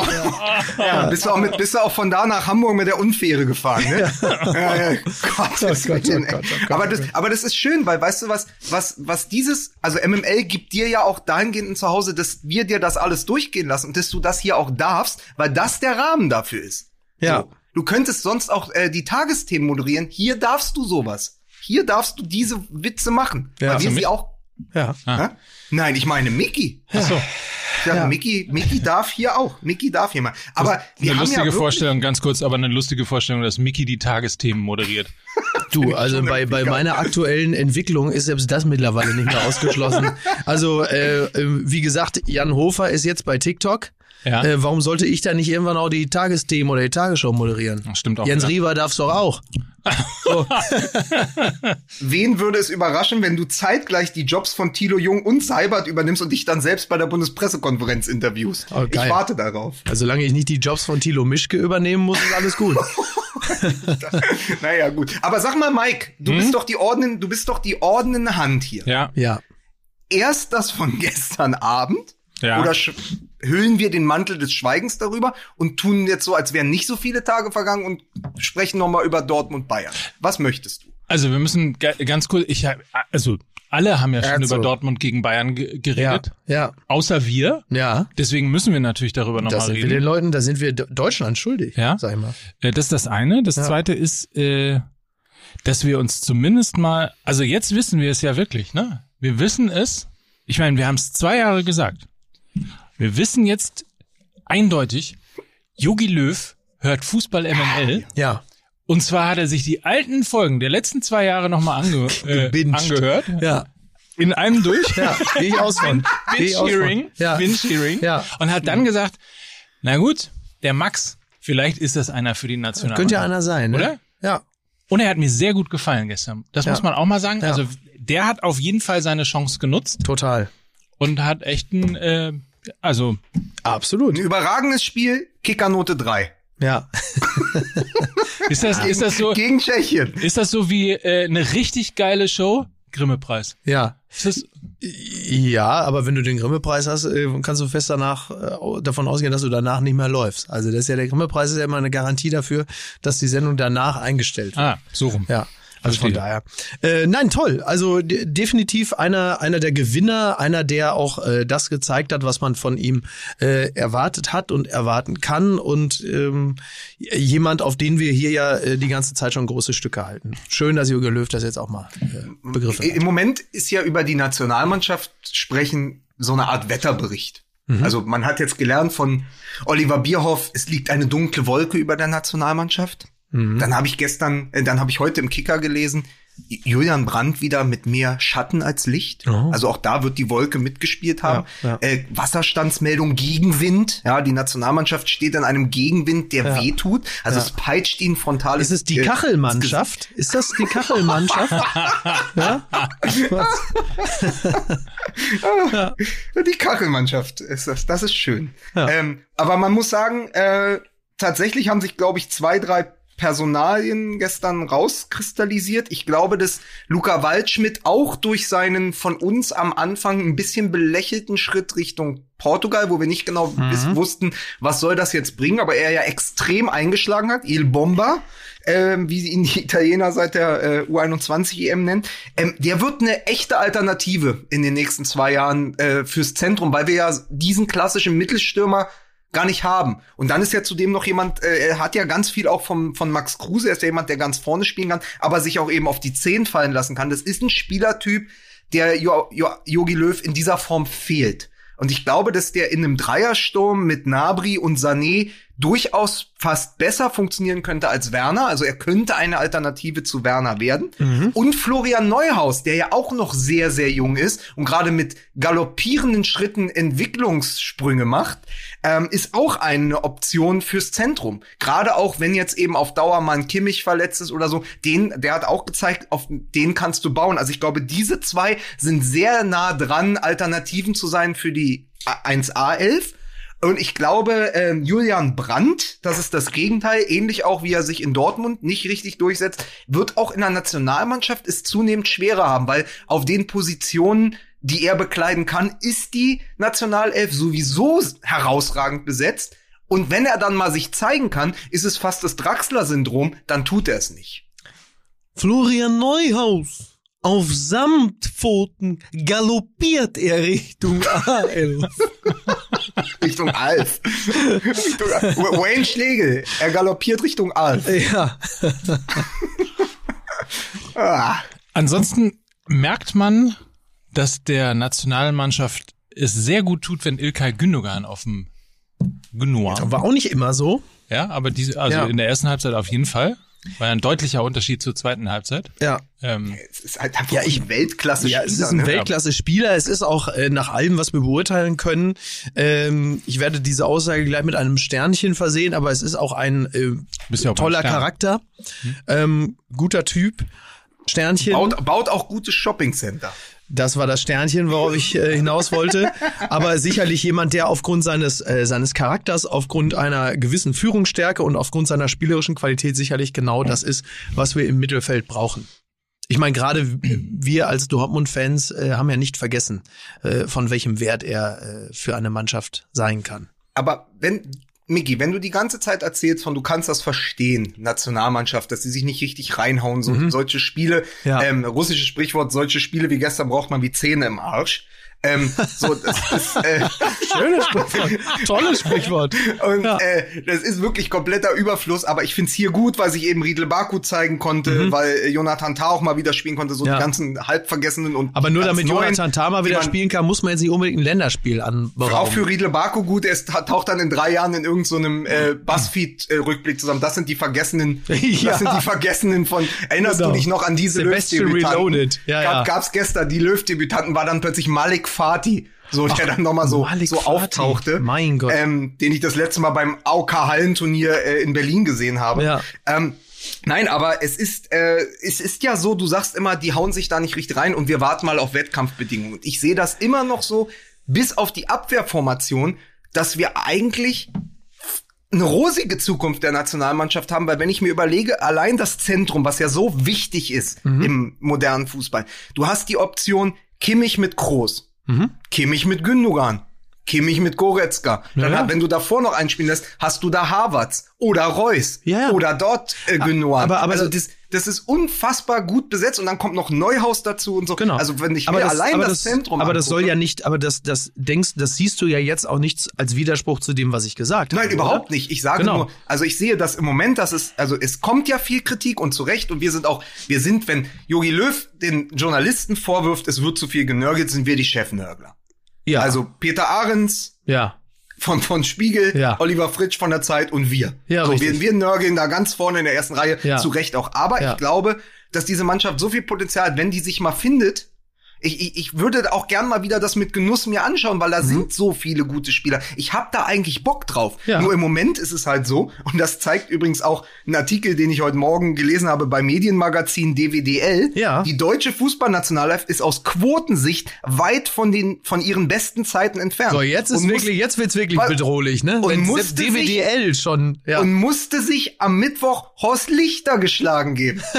ja, bist du auch mit, bist du auch von da nach Hamburg mit der Unfähre gefahren, ne? Ja, ja, Gott, das Gott, oh Gott, oh Gott, aber oh das, aber das ist schön, weil weißt du was, was, was dieses, also MML gibt dir ja auch dahingehend ein Zuhause, dass wir dir das alles durchgehen lassen und dass du das hier auch darfst, weil das der Rahmen dafür ist. Ja. So. Du könntest sonst auch äh, die Tagesthemen moderieren. Hier darfst du sowas. Hier darfst du diese Witze machen. Ja. weil wir sie auch. Ja. Hä? Nein, ich meine Mickey. Ach so. Ja, Ja. Mickey, Mickey darf hier auch. Mickey darf hier mal. Aber wir Eine lustige ja Vorstellung, ganz kurz, aber eine lustige Vorstellung, dass Mickey die Tagesthemen moderiert. Du, [LAUGHS] also bei, bei meiner aktuellen Entwicklung ist selbst das mittlerweile nicht mehr ausgeschlossen. [LAUGHS] Also, äh, äh, wie gesagt, Jan Hofer ist jetzt bei TikTok. Ja. Äh, warum sollte ich da nicht irgendwann auch die Tagesthemen oder die Tagesschau moderieren? Das stimmt auch, Jens ja. Riewer darf's doch auch. [LAUGHS] Wen würde es überraschen, wenn du zeitgleich die Jobs von Thilo Jung und Seibert übernimmst und dich dann selbst bei der Bundespressekonferenz interviewst? Oh, ich warte darauf. Also, solange ich nicht die Jobs von Thilo Mischke übernehmen muss, ist alles gut. [LAUGHS] naja, gut. Aber sag mal, Mike, du bist doch die ordnen, du bist doch die ordnende Hand hier. Ja. Ja. Erst das von [LAUGHS] gestern Abend Ja. oder hüllen wir den Mantel des Schweigens darüber und tun jetzt so, als wären nicht so viele Tage vergangen und sprechen noch mal über Dortmund Bayern. Was möchtest du? Also wir müssen ga- ganz kurz, ich hab- also alle haben ja schon Also. über Dortmund gegen Bayern ge Ja. geredet, Ja. außer wir. Ja. Deswegen müssen wir natürlich darüber Da nochmal sind wir reden. den Leuten, da sind wir Deutschland schuldig. Ja. Sag ich mal. Äh, Das ist das eine. Das Ja. zweite ist, äh, dass wir uns zumindest mal, also jetzt wissen wir es ja wirklich, ne? Wir wissen es. Ich meine, wir haben es zwei Jahre gesagt. Wir wissen jetzt eindeutig, Yogi Löw hört Fußball MML. Ja. Und zwar hat er sich die alten Folgen der letzten zwei Jahre nochmal ange äh, angehört. Ja. In einem durch. Ja. Gehe ich aus von. [LAUGHS] Binge-Hearing. Ja. Binge-Hearing. Ja. Und hat dann gesagt, na gut, der Max, vielleicht ist das einer für die Nationalmannschaft. Könnte ja einer sein, ne? Oder? Ja. Und er hat mir sehr gut gefallen gestern. Das Ja. muss man auch mal sagen. Ja. Also der hat auf jeden Fall seine Chance genutzt Total. und hat echt ein, äh, also Absolut. Ein überragendes Spiel, Kickernote 3. Ja. [LAUGHS] ist das, ist das so, Gegen Tschechien. ist das so wie äh, eine richtig geile Show? Grimme-Preis. Ja. Ist das, Ja, aber wenn du den Grimme-Preis hast, äh, kannst du fest danach äh, davon ausgehen, dass du danach nicht mehr läufst. Also das ist ja der Grimme-Preis ist ja immer eine Garantie dafür, dass die Sendung danach eingestellt wird. ah, so rum. Ja. Also von Verstehe. daher. Äh, nein, toll. Also de- definitiv einer, einer der Gewinner, einer, der auch äh, das gezeigt hat, was man von ihm äh, erwartet hat und erwarten kann. Und ähm, jemand, auf den wir hier ja äh, die ganze Zeit schon große Stücke halten. Schön, dass Jürgen Löw das jetzt auch mal äh, begriffen hat. Im Moment ist ja über die Nationalmannschaft sprechen so eine Art Wetterbericht. Mhm. Also man hat jetzt gelernt von Oliver Bierhoff, es liegt eine dunkle Wolke über der Nationalmannschaft. Mhm. Dann habe ich gestern, äh, dann habe ich heute im Kicker gelesen, Julian Brandt wieder mit mehr Schatten als Licht. Oh. Also auch da wird die Wolke mitgespielt haben. Ja, ja. Äh, Wasserstandsmeldung Gegenwind. Ja, die Nationalmannschaft steht in einem Gegenwind, der Ja. wehtut. Also es peitscht ihn frontal. Ist es die äh, Kachelmannschaft? Ist das die Kachelmannschaft? [LAUGHS] [LAUGHS] ja? Die Kachelmannschaft ist das. Das ist schön. Ähm, aber man muss sagen, äh, tatsächlich haben sich, glaube ich, zwei, drei Personalien gestern rauskristallisiert. Ich glaube, dass Luca Waldschmidt auch durch seinen von uns am Anfang ein bisschen belächelten Schritt Richtung Portugal, wo wir nicht genau Mhm. wussten, was soll das jetzt bringen, aber er ja extrem eingeschlagen hat. Il Bomba, ähm, wie sie ihn die Italiener seit der äh, U21 EM nennen. Ähm, der wird eine echte Alternative in den nächsten zwei Jahren äh, fürs Zentrum, weil wir ja diesen klassischen Mittelstürmer gar nicht haben. Und dann ist ja zudem noch jemand, äh, er hat ja ganz viel auch vom, von Max Kruse, er ist ja jemand, der ganz vorne spielen kann, aber sich auch eben auf die Zehn fallen lassen kann. Das ist ein Spielertyp, der Jo- Jo- Jogi Löw in dieser Form fehlt. Und ich glaube, dass der in einem Dreiersturm mit Nabri und Sané durchaus fast besser funktionieren könnte als Werner. Also er könnte eine Alternative zu Werner werden. Und Florian Neuhaus, der ja auch noch sehr, sehr jung ist und gerade mit galoppierenden Schritten Entwicklungssprünge macht, ähm, ist auch eine Option fürs Zentrum. Gerade auch, wenn jetzt eben auf Dauer mal ein Kimmich verletzt ist oder so, den, der hat auch gezeigt, auf den kannst du bauen. Also ich glaube, diese zwei sind sehr nah dran, Alternativen zu sein für die 1A11. Und ich glaube, ähm, Julian Brandt, das ist das Gegenteil, ähnlich auch wie er sich in Dortmund nicht richtig durchsetzt, wird auch in der Nationalmannschaft es zunehmend schwerer haben, weil auf den Positionen, die er bekleiden kann, ist die Nationalelf sowieso herausragend besetzt. Und wenn er dann mal sich zeigen kann, ist es fast das Draxler-Syndrom, dann tut er es nicht. Florian Neuhaus. Auf Samtpfoten galoppiert er Richtung A11. [LAUGHS] Richtung Alf. Richtung Alf. Wayne Schlegel, er galoppiert Richtung Alf. ja. [LAUGHS] Ah. Ansonsten merkt man, dass der Nationalmannschaft es sehr gut tut, wenn Ilkay Gündogan auf dem Gündogan. War auch nicht immer so. Ja, aber diese, also Ja. in der ersten Halbzeit auf jeden Fall. War ja ein deutlicher Unterschied zur zweiten Halbzeit. Ja. Ähm, Es ist halt einfach Ja, ich- ein Weltklasse Ja, es ist Spieler, ein ne? Weltklasse-Spieler. Es ist auch äh, nach allem, was wir beurteilen können. Ähm, ich werde diese Aussage gleich mit einem Sternchen versehen, aber es ist auch ein äh, ja auch toller. Charakter, ähm, guter Typ. Sternchen. Baut, baut auch gute Shoppingcenter. Das war das Sternchen, worauf ich äh, hinaus wollte. Aber sicherlich jemand, der aufgrund seines, äh, seines Charakters, aufgrund einer gewissen Führungsstärke und aufgrund seiner spielerischen Qualität sicherlich genau das ist, was wir im Mittelfeld brauchen. Ich meine, gerade wir als Dortmund-Fans äh, haben ja nicht vergessen, äh, von welchem Wert er äh, für eine Mannschaft sein kann. Aber wenn, Miki, wenn du die ganze Zeit erzählst von, du kannst das verstehen, Nationalmannschaft, dass sie sich nicht richtig reinhauen, so, solche Spiele, Ja. ähm, russisches Sprichwort, solche Spiele wie gestern braucht man wie Zähne im Arsch. Ähm, so, das ist, äh, Schönes Sprichwort. Tolles Sprichwort. Und Ja. äh, das ist wirklich kompletter Überfluss, aber ich find's hier gut, weil sich eben Riedel Baku zeigen konnte, weil äh, Jonathan Tah auch mal wieder spielen konnte, so Mhm. Ja. die ganzen halbvergessenen und Aber nur damit neuen, Jonathan Tama die wieder man- spielen kann, muss man jetzt nicht unbedingt ein Länderspiel Auch anberaumen. für Riedle Baku gut, er taucht dann in drei Jahren in irgendeinem äh, Buzzfeed-Rückblick zusammen. Das sind die Vergessenen, [LAUGHS] Ja. das sind die Vergessenen von, erinnerst Genau. du dich noch an diese Löw-Debütanten? Ja, Gab, ja. Gab's gestern, die Löw-Debütanten war dann plötzlich Malik Fatih. So, der dann nochmal so, Malik so auftauchte. Mein Gott. Ähm, den ich das letzte Mal beim AOK-Hallenturnier äh, in Berlin gesehen habe. Ja. Ähm, Nein, aber es ist, äh, es ist ja so, du sagst immer, die hauen sich da nicht richtig rein und wir warten mal auf Wettkampfbedingungen. Und ich sehe das immer noch so, bis auf die Abwehrformation, dass wir eigentlich eine rosige Zukunft der Nationalmannschaft haben, weil wenn ich mir überlege, allein das Zentrum, was ja so wichtig ist im modernen Fußball, du hast die Option Kimmich mit Kroos, Kimmich mit Gündogan, Kimmich mit Goretzka. Dann, Ja. hat- wenn du davor noch einspielen lässt, hast du da Havertz oder Reus Ja, ja. oder dort äh, Gündogan. aber- aber also das- das, ist unfassbar gut besetzt und dann kommt noch Neuhaus dazu und so. Genau. Also wenn ich aber mir das, allein aber das, Zentrum Aber das soll angucke- ja nicht, aber das, das denkst, das siehst du ja jetzt auch nicht als Widerspruch zu dem, was ich gesagt habe. Nein, überhaupt nicht. Ich sage Genau. nur, also ich sehe das im Moment, dass es, also es kommt ja viel Kritik und zu Recht und wir sind auch, wir sind, wenn Jogi Löw den Journalisten vorwirft, es wird zu viel genörgelt, sind wir die Chefnörgler. Ja. Also Peter Ahrens ja. Von, von Spiegel, Ja. Oliver Fritsch von der Zeit und wir. Ja, so, richtig. wir, wir nörgeln da ganz vorne in der ersten Reihe, Ja. zu Recht auch. Aber ich glaube, dass diese Mannschaft so viel Potenzial hat, wenn die sich mal findet, ich, ich, ich würde auch gern mal wieder das mit Genuss mir anschauen, weil da sind so viele gute Spieler. Ich habe da eigentlich Bock drauf. Mhm. Ja. Nur im Moment ist es halt so, und das zeigt übrigens auch ein Artikel, den ich heute Morgen gelesen habe bei Medienmagazin DWDL. Ja. Die deutsche Fußballnationalelf ist aus Quotensicht weit von den von ihren besten Zeiten entfernt. So, jetzt ist Und muss- wirklich, jetzt wird's wirklich Weil- bedrohlich, ne? und Wenn musste DWDL schon, ja. und musste sich am Mittwoch Horst Lichter geschlagen geben. [LAUGHS]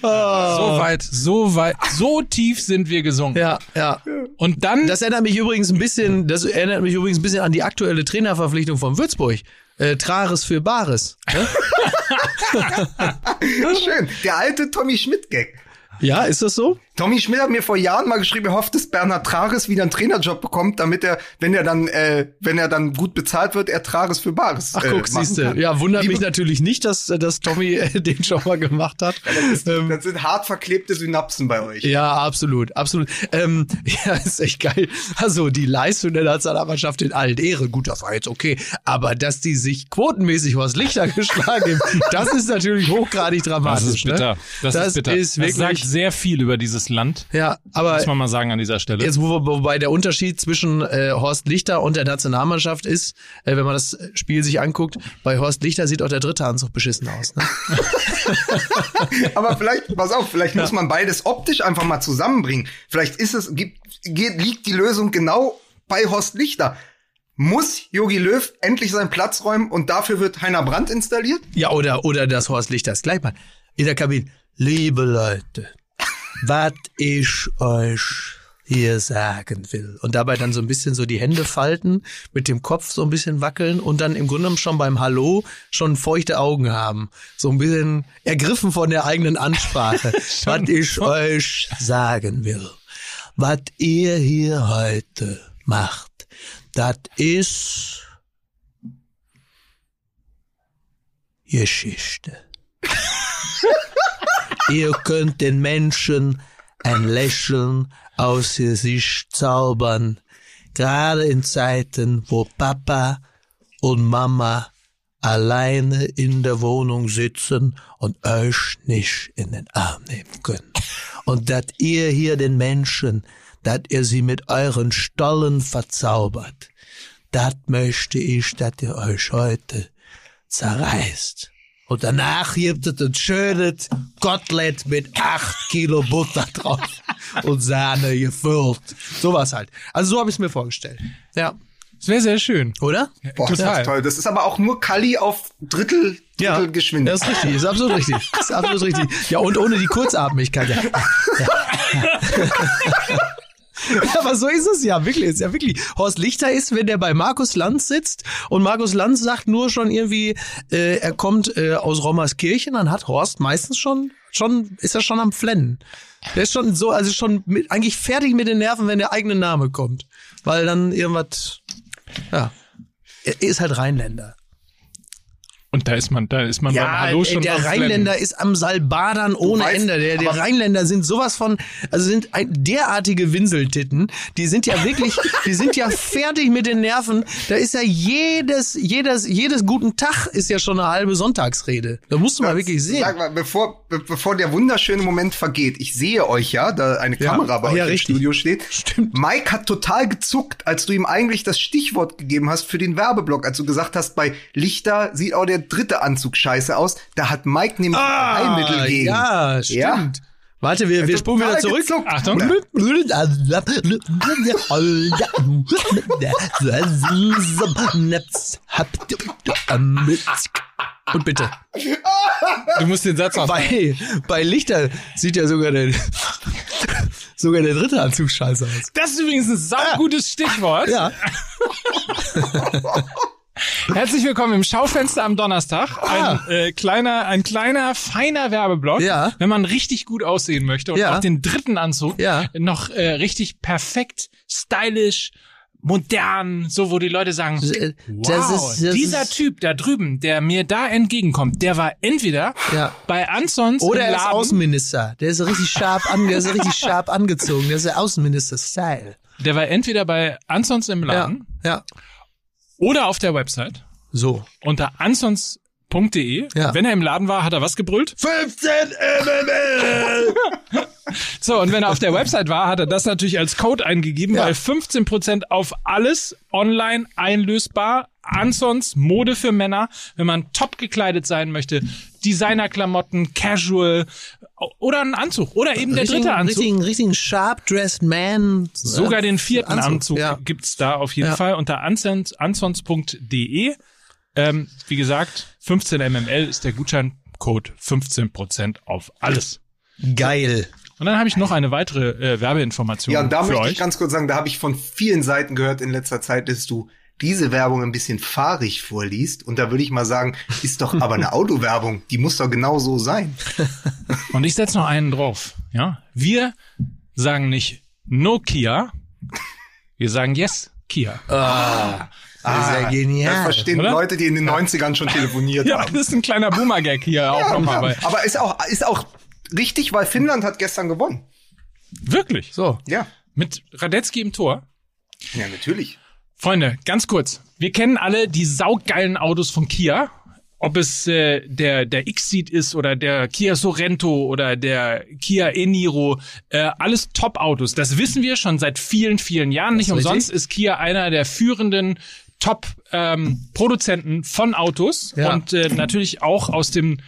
So weit, so weit, so tief sind wir gesunken. ja, ja. Und dann, Das erinnert mich übrigens ein bisschen, das erinnert mich übrigens ein bisschen an die aktuelle Trainerverpflichtung von Würzburg. Äh, Trares für Bares. Ne? [LAUGHS] Schön. Der alte Tommy Schmidt-Gag. Ja, ist das so? Tommy Schmidt hat mir vor Jahren mal geschrieben, er hofft, dass Bernhard Trages wieder einen Trainerjob bekommt, damit er, wenn er dann, äh, wenn er dann gut bezahlt wird, er Trages für Bares. Ach guck, äh, siehste. kann. Ja, wundert Liebe- mich natürlich nicht, dass, dass Tommy äh, [LAUGHS] den schon mal gemacht hat. Ähm, Das sind hart verklebte Synapsen bei euch. Ja, absolut, absolut. Ähm, [LAUGHS] ja, ist echt geil. Also die Leistung der Nationalmannschaft in allen Ehre, gut, das war jetzt okay. Aber dass die sich quotenmäßig was Lichter [LAUGHS] geschlagen haben, das ist natürlich hochgradig dramatisch. Das ist bitter. Ne? Das, ist bitter. Ist das sagt wirklich, sehr viel über dieses Land, ja, aber muss man mal sagen an dieser Stelle. Jetzt, wo, wobei der Unterschied zwischen äh, Horst Lichter und der Nationalmannschaft ist, äh, wenn man das Spiel sich anguckt, bei Horst Lichter sieht auch der dritte Anzug beschissen aus. Ne? [LAUGHS] Aber vielleicht, pass auf, vielleicht muss man beides optisch einfach mal zusammenbringen. Vielleicht ist es, gibt, geht, liegt die Lösung genau bei Horst Lichter. Muss Jogi Löw endlich seinen Platz räumen und dafür wird Heiner Brandt installiert? Ja, oder, oder das Horst Lichter ist gleich mal in der Kabine. Liebe Leute, was ich euch hier sagen will. Und dabei dann so ein bisschen so die Hände falten, mit dem Kopf so ein bisschen wackeln und dann im Grunde genommen schon beim Hallo schon feuchte Augen haben. So ein bisschen ergriffen von der eigenen Ansprache. [LAUGHS] was ich euch sagen will. Was ihr hier heute macht, das ist Geschichte. Ihr könnt den Menschen ein Lächeln aus ihr Gesicht zaubern, gerade in Zeiten, wo Papa und Mama alleine in der Wohnung sitzen und euch nicht in den Arm nehmen können. Und dass ihr hier den Menschen, dass ihr sie mit euren Stollen verzaubert, das möchte ich, dass ihr euch heute zerreißt. Und danach gibt es ein schönes Kotelett mit acht Kilo Butter drauf und Sahne gefüllt. Sowas halt. Also so habe ich es mir vorgestellt. Ja. Das wäre sehr schön. Oder? Boah, das Total. ist toll. Das ist aber auch nur Kali auf Drittel, Ja, Drittel Geschwindigkeit. Das ist richtig, ist absolut richtig. Ist absolut richtig. Ja, und ohne die Kurzatmigkeit. Ja. Ja, [LAUGHS] [LAUGHS] aber so ist es ja wirklich. Ist ja wirklich. Horst Lichter ist, wenn der bei Markus Lanz sitzt und Markus Lanz sagt nur schon irgendwie, äh, er kommt äh, aus Rommerskirchen, dann hat Horst meistens schon, schon ist er schon am Flennen. Der ist schon so, also schon mit, eigentlich fertig mit den Nerven, wenn der eigene Name kommt, weil dann irgendwas, ja, er ist halt Rheinländer. Und da ist man, da ist man beim Hallo schon der Rheinländer ist am Salbadern ohne weißt, Ende. Der, der Rheinländer sind sowas von, also sind ein, derartige Winseltitten. Die sind ja wirklich, [LAUGHS] die sind ja fertig mit den Nerven. Da ist ja jedes, jedes, jedes guten Tag ist ja schon eine halbe Sonntagsrede. Da musst du mal wirklich sehen. Sag mal, bevor, be bevor der wunderschöne Moment vergeht, ich sehe euch ja, da eine Ja. Kamera bei Ach euch ja, im richtig. Studio steht. Stimmt. Mike hat total gezuckt, als du ihm eigentlich das Stichwort gegeben hast für den Werbeblock, als du gesagt hast, bei Lichter sieht auch der dritte Anzug scheiße aus. Da hat Mike nämlich ein Heilmittel gegen. Ah, ja, stimmt. Warte, wir, wir spulen wieder zurück. gezuckt. Achtung. Und bitte. Du musst den Satz noch. Bei, bei Lichter sieht ja sogar der, sogar der dritte Anzug scheiße aus. Das ist übrigens ein saugutes Stichwort. Ja. [LAUGHS] Herzlich willkommen im Schaufenster am Donnerstag. Ah. Ein äh, kleiner, ein kleiner, feiner Werbeblock. Ja. Wenn man richtig gut aussehen möchte und Ja. auch den dritten Anzug Ja. noch äh, richtig perfekt, stylisch, modern, so wo die Leute sagen, Äh, wow, das ist- dieser ist- Typ da drüben, der mir da entgegenkommt, der war entweder Ja. bei Ansons Oder er ist Laden, Außenminister. Der ist richtig scharf an, der ist richtig [LAUGHS] scharf angezogen. Der ist der Außenminister-Style. der war entweder bei Ansons im Ja. Laden Ja. Oder auf der Website So. unter ansons.de. Ja. Wenn er im Laden war, hat er was gebrüllt? 15 MML! [LAUGHS] So, und wenn er auf der Website war, hat er das natürlich als Code eingegeben, Ja. weil 15% auf alles online einlösbar. Ansons Mode für Männer, wenn man top gekleidet sein möchte, Designerklamotten, Casual oder ein Anzug oder eben der dritte Anzug. Richtigen, richtigen sharp-dressed Man. Sogar den vierten Anzug, Anzug, ja. gibt's da auf jeden Ja. Fall unter ansons- ansons.de. Ähm, wie gesagt, 15 mml ist der Gutscheincode 15% auf alles. Geil. Und dann habe ich noch eine weitere äh, Werbeinformation Ja, und da für möchte euch. ich ganz kurz sagen, da habe ich von vielen Seiten gehört in letzter Zeit, dass du diese Werbung ein bisschen fahrig vorliest. Und da würde ich mal sagen, ist doch aber eine [LAUGHS] Autowerbung. Die muss doch genau so sein. [LAUGHS] Und ich setze noch einen drauf. Ja, wir sagen nicht No Kia, wir sagen Yes Kia. Ah, das ist ja Das genial. verstehen oder? Leute, die in den 90ern schon telefoniert Ja, haben. das ist ein kleiner Boomer-Gag hier auch nochmal. weil- Aber ist auch, ist auch richtig, weil Finnland hat gestern gewonnen. Wirklich. So. Ja. Mit Radetzky im Tor. Ja, natürlich. Freunde, ganz kurz. Wir kennen alle die saugeilen Autos von Kia. Ob es äh, der, der X-Seat ist oder der Kia Sorento oder der Kia e-Niro, äh, alles Top-Autos. Das wissen wir schon seit vielen, vielen Jahren. Nicht umsonst ist Kia einer der führenden Top-Produzenten von Autos Ja. und äh, natürlich auch aus dem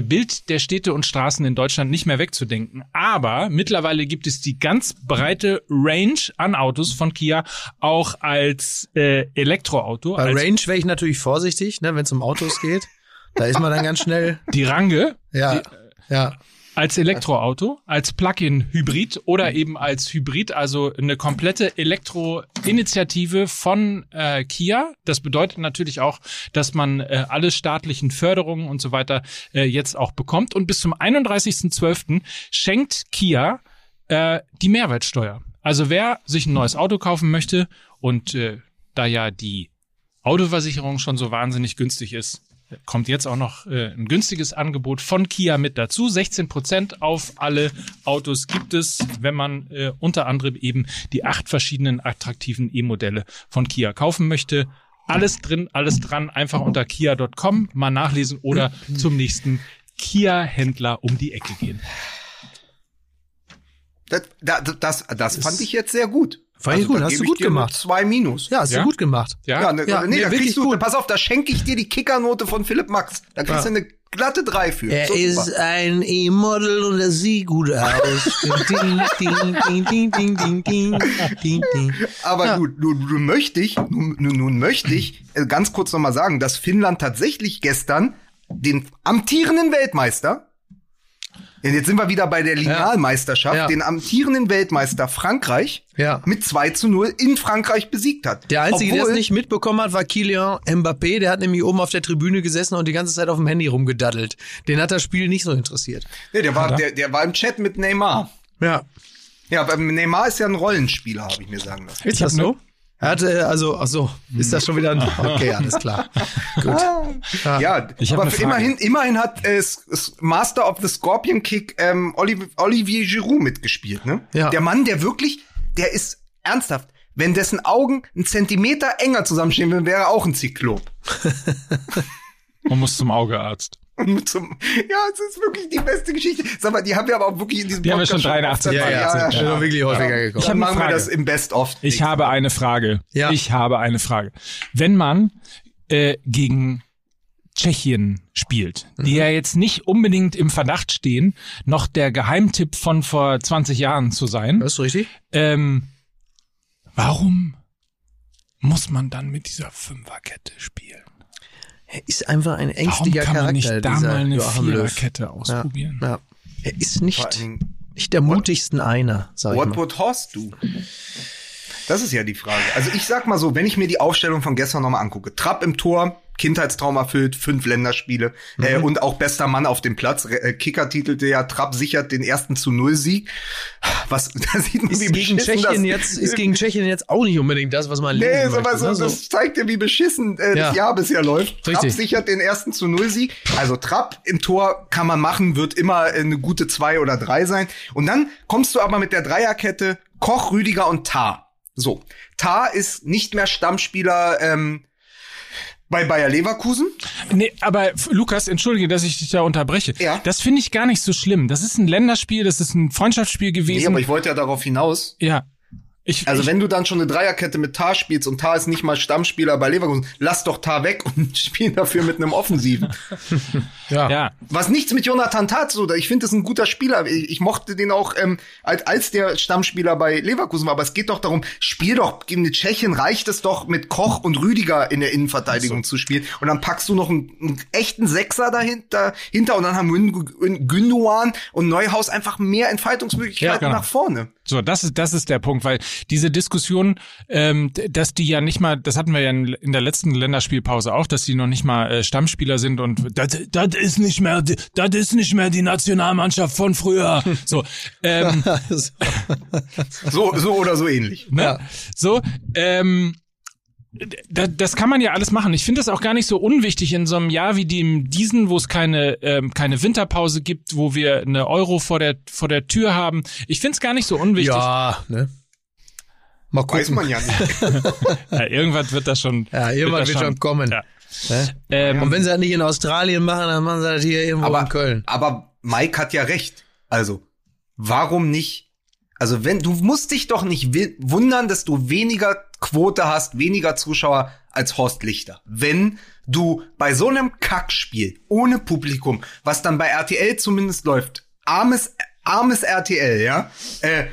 Bild der Städte und Straßen in Deutschland nicht mehr wegzudenken. Aber mittlerweile gibt es die ganz breite Range an Autos von Kia auch als äh, Elektroauto, Bei als Range wäre ich natürlich vorsichtig, ne, wenn es um Autos geht. Da ist man dann ganz schnell. die Range, Ja. Ja. Als Elektroauto, als Plug-in-Hybrid oder eben als Hybrid, also eine komplette Elektro-Initiative von äh, Kia. Das bedeutet natürlich auch, dass man äh, alle staatlichen Förderungen und so weiter äh, jetzt auch bekommt. Und bis zum 31.12. schenkt Kia äh, die Mehrwertsteuer. Also wer sich ein neues Auto kaufen möchte und äh, da ja die Autoversicherung schon so wahnsinnig günstig ist, kommt jetzt auch noch äh, ein günstiges Angebot von Kia mit dazu. 16 Prozent auf alle Autos gibt es, wenn man äh, unter anderem eben die acht verschiedenen attraktiven E-Modelle von Kia kaufen möchte. Alles drin, alles dran, einfach unter kia.com mal nachlesen oder zum nächsten Kia-Händler um die Ecke gehen. Das, das, das, das fand ich jetzt sehr gut. Fand also, ich gut, hast du gut gemacht. Zwei Minus. Ja, hast ja? du gut gemacht. Ja, ja ne, ja, nee, nee, da kriegst du, gut. pass auf, da schenke ich dir die Kickernote von Philipp Max. Da kriegst ja. du eine glatte 3 für. Er so ist super. ein E-Model und er sieht gut aus. Aber ja. gut, nun, nun möchte ich, nun, nun möchte ich äh, ganz kurz nochmal sagen, dass Finnland tatsächlich gestern den amtierenden Weltmeister jetzt sind wir wieder bei der Linealmeisterschaft, Ja. den amtierenden Weltmeister Frankreich Ja. mit 2 zu 0 in Frankreich besiegt hat. Der Einzige, der es nicht mitbekommen hat, war Kylian Mbappé. Der hat nämlich oben auf der Tribüne gesessen und die ganze Zeit auf dem Handy rumgedaddelt. Den hat das Spiel nicht so interessiert. Nee, der war, der, der war im Chat mit Neymar. Ja. Ja, aber Neymar ist ja ein Rollenspieler, habe ich mir sagen lassen. Ist das so? Er hatte, also, ach so, ist das schon wieder ein, [LAUGHS] okay, alles klar. Gut. Ja, Ich aber immerhin, immerhin hat äh, Master of the Scorpion Kick ähm, Olivier, Olivier Giroud mitgespielt. Ne? Ja. Der Mann, der wirklich, der ist ernsthaft. Wenn dessen Augen einen Zentimeter enger zusammenstehen würden, wäre er auch ein Zyklop. [LAUGHS] Man muss zum Augearzt. [LAUGHS] Und zum, ja, es ist wirklich die beste Geschichte. Sag mal, die haben wir aber auch wirklich in diesem Die haben wir schon oft 83 erzählt. Mal erzählt, Schon ja. wirklich häufiger gekommen. Dann machen wir das im Best-of. Ich habe eine Frage. Ja. Ich habe eine Frage. Wenn man äh, gegen Tschechien spielt, die ja jetzt nicht unbedingt im Verdacht stehen, noch der Geheimtipp von vor 20 Jahren zu sein, Das ist richtig. ähm, warum muss man dann mit dieser Fünferkette spielen? Er ist einfach ein Warum ängstlicher kann man Charakter, nicht da dieser mal eine. Viererkette ausprobieren? Ja. Er ist nicht, nicht der mutigsten einer, sag ich What mal. would Horst do? Das ist ja die Frage. Also ich sag mal so, wenn ich mir die Aufstellung von gestern nochmal angucke, Trapp im Tor, Kindheitstraum erfüllt, fünf Länderspiele äh, Mhm. und auch bester Mann auf dem Platz. Äh, Kicker titelte ja, Trapp sichert den ersten zu Null Sieg. Was, [LAUGHS] da sieht man, Ist wie gegen, Tschechien das, jetzt, ist gegen Tschechien jetzt auch nicht unbedingt das, was man Nee, lesen so, möchte. so, ne? So. das zeigt dir, wie beschissen äh, Ja. das Jahr bisher läuft. Trapp Richtig. sichert den ersten zu Null Sieg. Also Trapp im Tor kann man machen, wird immer äh, eine gute zwei oder drei sein. Und dann kommst du aber mit der Dreierkette Koch, Rüdiger und Tar. So, Tar ist nicht mehr Stammspieler ähm, bei Bayer Leverkusen. Nee, aber Lukas, entschuldige, dass ich dich da unterbreche. Ja. Das finde ich gar nicht so schlimm. Das ist ein Länderspiel, das ist ein Freundschaftsspiel Nee, gewesen. aber ich wollte ja darauf hinaus. ja. Ich, Also ich, wenn du dann schon eine Dreierkette mit Tar spielst und Tar ist nicht mal Stammspieler bei Leverkusen, lass doch Tar weg und [LAUGHS] spiel dafür mit einem Offensiven. [LAUGHS] ja. Was nichts mit Jonathan Tat so, ich finde, das ist ein guter Spieler. Ich, ich mochte den auch ähm, als, als der Stammspieler bei Leverkusen war. Aber es geht doch darum, spiel doch gegen Tschechien reicht es doch mit Koch und Rüdiger in der Innenverteidigung zu spielen. Und dann packst du noch einen, einen echten Sechser dahinter hinter und dann haben Gün- Gündogan und Neuhaus einfach mehr Entfaltungsmöglichkeiten Ja, genau. nach vorne. So, das ist, das ist der Punkt, weil diese Diskussion, ähm, dass die ja nicht mal, das hatten wir ja in, in der letzten Länderspielpause auch, dass die noch nicht mal äh, Stammspieler sind und das, das ist nicht mehr, das ist nicht mehr die Nationalmannschaft von früher. [LAUGHS] So, ähm, [LAUGHS] so, so oder so ähnlich. Ne? Ja. So, ähm, das, das kann man ja alles machen. Ich finde das auch gar nicht so unwichtig in so einem Jahr wie dem diesen, wo es keine ähm, keine Winterpause gibt, wo wir eine Euro vor der vor der Tür haben. Ich finde es gar nicht so unwichtig. Ja, ne? Mal gucken. Weiß man ja nicht. [LAUGHS] ja, irgendwas wird das schon. Ja, irgendwann wird, wird schon, schon kommen. Ja. Ne? Ähm, Und wenn sie das nicht in Australien machen, dann machen sie das hier irgendwo aber, in Köln. Aber Mike hat ja recht. Also, warum nicht also wenn du musst dich doch nicht wundern, dass du weniger Quote hast, weniger Zuschauer als Horst Lichter. Wenn du bei so einem Kackspiel ohne Publikum, was dann bei RTL zumindest läuft, armes armes RTL, ja, äh,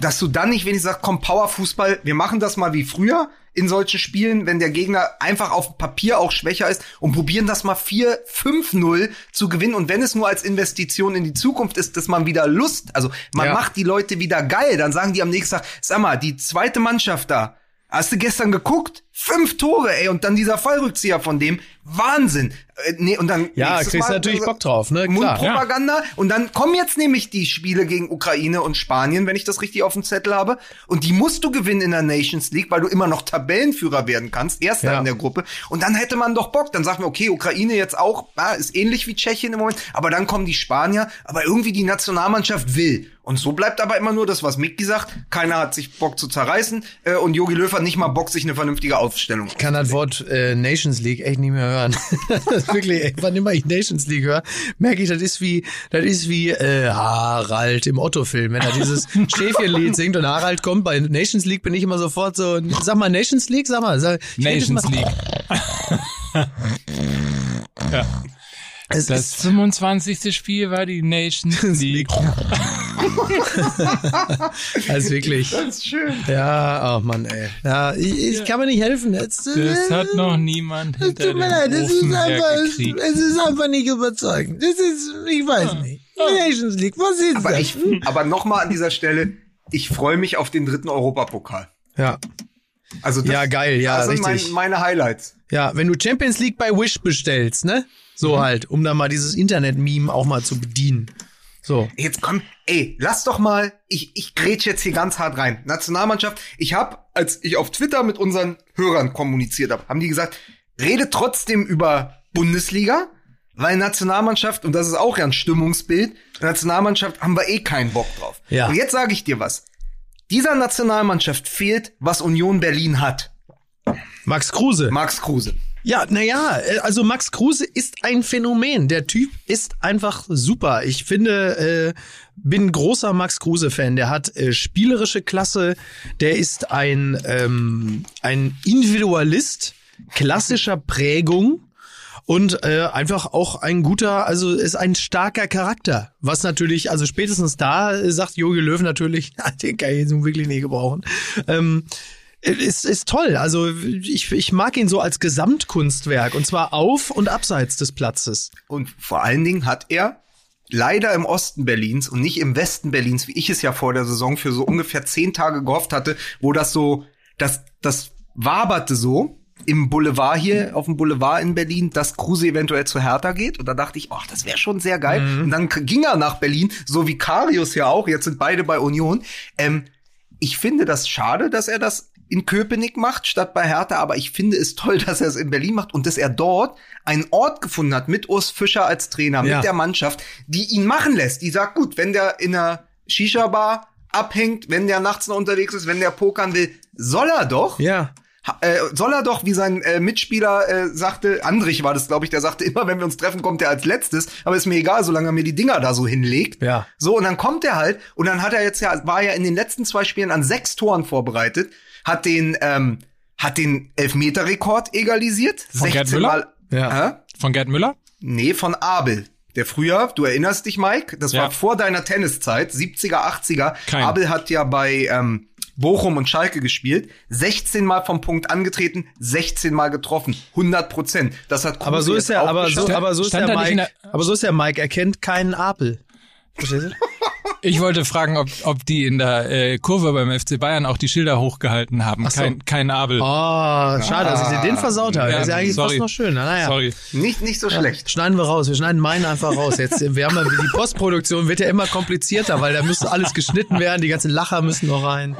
dass du dann nicht wenigstens sagst, komm Powerfußball, wir machen das mal wie früher in solchen Spielen, wenn der Gegner einfach auf Papier auch schwächer ist und probieren das mal 4, 5-0 zu gewinnen. Und wenn es nur als Investition in die Zukunft ist, dass man wieder Lust, also man ja. macht die Leute wieder geil, dann sagen die am nächsten Tag, sag mal, die zweite Mannschaft da, hast du gestern geguckt? Fünf Tore, ey, und dann dieser Fallrückzieher von dem. Wahnsinn. Äh, nee, und dann ja, kriegst du natürlich Bock drauf, ne? Klar. Mundpropaganda. Ja. Und dann kommen jetzt nämlich die Spiele gegen Ukraine und Spanien, wenn ich das richtig auf dem Zettel habe. Und die musst du gewinnen in der Nations League, weil du immer noch Tabellenführer werden kannst, erster ja. in der Gruppe. Und dann hätte man doch Bock. Dann sagt man, okay, Ukraine jetzt auch, ja, ist ähnlich wie Tschechien im Moment. Aber dann kommen die Spanier. Aber irgendwie die Nationalmannschaft will. Und so bleibt aber immer nur das, was Micky sagt. Keiner hat sich Bock zu zerreißen. Äh, und Jogi Löw hat nicht mal Bock, sich eine vernünftige Aufstellung. Ich kann das Wort äh, Nations League echt nicht mehr hören. [LAUGHS] [LAUGHS] wirklich, ey, wann immer ich Nations League höre, merke ich, das ist wie, das ist wie äh, Harald im Otto-Film, wenn er dieses [LAUGHS] Schäfchenlied singt und Harald kommt. Bei Nations League bin ich immer sofort so, sag mal Nations League, sag mal. Sag, Nations League. [LAUGHS] ja. Es das 25. Spiel war die Nations [LAUGHS] League. also [LAUGHS] wirklich. Das ist schön. Ja, oh Mann, ey. Ja, ich, ich ja. kann mir nicht helfen. Das, das hat noch niemand hinter tut mir leid, das ist einfach, es ist einfach nicht überzeugend. Das ist, ich weiß ja. nicht. Nations League, was ist aber das? Ich, aber nochmal an dieser Stelle, ich freue mich auf den dritten Europapokal. Ja. Also das, ja, geil, ja, das sind richtig. Mein, meine Highlights. Ja, wenn du Champions League bei Wish bestellst, ne? So mhm. halt, um da mal dieses Internet-Meme auch mal zu bedienen. So. Jetzt komm, ey, lass doch mal, ich, ich grätsch jetzt hier ganz hart rein. Nationalmannschaft, ich hab, als ich auf Twitter mit unseren Hörern kommuniziert habe, haben die gesagt, rede trotzdem über Bundesliga, weil Nationalmannschaft, und das ist auch ja ein Stimmungsbild, Nationalmannschaft haben wir eh keinen Bock drauf. Ja. Und jetzt sage ich dir was. Dieser Nationalmannschaft fehlt, was Union Berlin hat. Max Kruse. Max Kruse. Ja, naja, äh, also Max Kruse ist ein Phänomen. Der Typ ist einfach super. Ich finde, äh, bin großer Max Kruse-Fan. Der hat äh, spielerische Klasse. Der ist ein, ähm, ein Individualist klassischer Prägung und äh, einfach auch ein guter, also ist ein starker Charakter. Was natürlich, also spätestens da äh, sagt Jogi Löw natürlich, [LAUGHS] den kann ich jetzt wirklich nicht gebrauchen. Ähm, ist, ist toll. Also ich, ich mag ihn so als Gesamtkunstwerk und zwar auf und abseits des Platzes. Und vor allen Dingen hat er leider im Osten Berlins und nicht im Westen Berlins, wie ich es ja vor der Saison für so ungefähr zehn Tage gehofft hatte, wo das so, das, das waberte so im Boulevard hier, auf dem Boulevard in Berlin, dass Kruse eventuell zu Hertha geht. Und da dachte ich, ach, das wäre schon sehr geil. Mhm. Und dann ging er nach Berlin, so wie Karius ja auch. Jetzt sind beide bei Union. Ähm, ich finde das schade, dass er das in Köpenick macht, statt bei Hertha, aber ich finde es toll, [LAUGHS] dass er es in Berlin macht und dass er dort einen Ort gefunden hat mit Urs Fischer als Trainer, ja. mit der Mannschaft, die ihn machen lässt. Die sagt, gut, wenn der in einer Shisha-Bar abhängt, wenn der nachts noch unterwegs ist, wenn der pokern will, soll er doch. Ja. Äh, soll er doch, wie sein äh, Mitspieler äh, sagte, Andrich war das, glaube ich, der sagte, immer wenn wir uns treffen, kommt er als letztes, aber ist mir egal, solange er mir die Dinger da so hinlegt. Ja. So, und dann kommt er halt, und dann hat er jetzt ja, war ja in den letzten zwei Spielen an sechs Toren vorbereitet, hat den, ähm, hat den Elfmeter-Rekord egalisiert. Von Gerd Müller? Mal, ja. Äh? Von Gerd Müller? Nee, von Abel. Der früher, du erinnerst dich, Mike, das ja. war vor deiner Tenniszeit, 70er, 80er. Kein. Abel hat ja bei ähm, Bochum und Schalke gespielt, 16 Mal vom Punkt angetreten, 16 Mal getroffen, 100 Prozent. Das hat Kruse Aber so ist er, aber so, aber so ist der Mike, aber so ist der Mike, er kennt keinen Apel. Verstehst du? Ich wollte fragen, ob, ob die in der äh, Kurve beim FC Bayern auch die Schilder hochgehalten haben. so. Kein, kein Abel. Oh, schade, dass ich dir den versaut habe. Ja, das ist ja eigentlich sorry. fast noch schön. Naja. Sorry. Nicht, nicht so schlecht. Schneiden wir raus. Wir schneiden meinen einfach raus. Jetzt, wir haben ja, die Postproduktion wird ja immer komplizierter, weil da müsste alles geschnitten werden. Die ganzen Lacher müssen noch rein.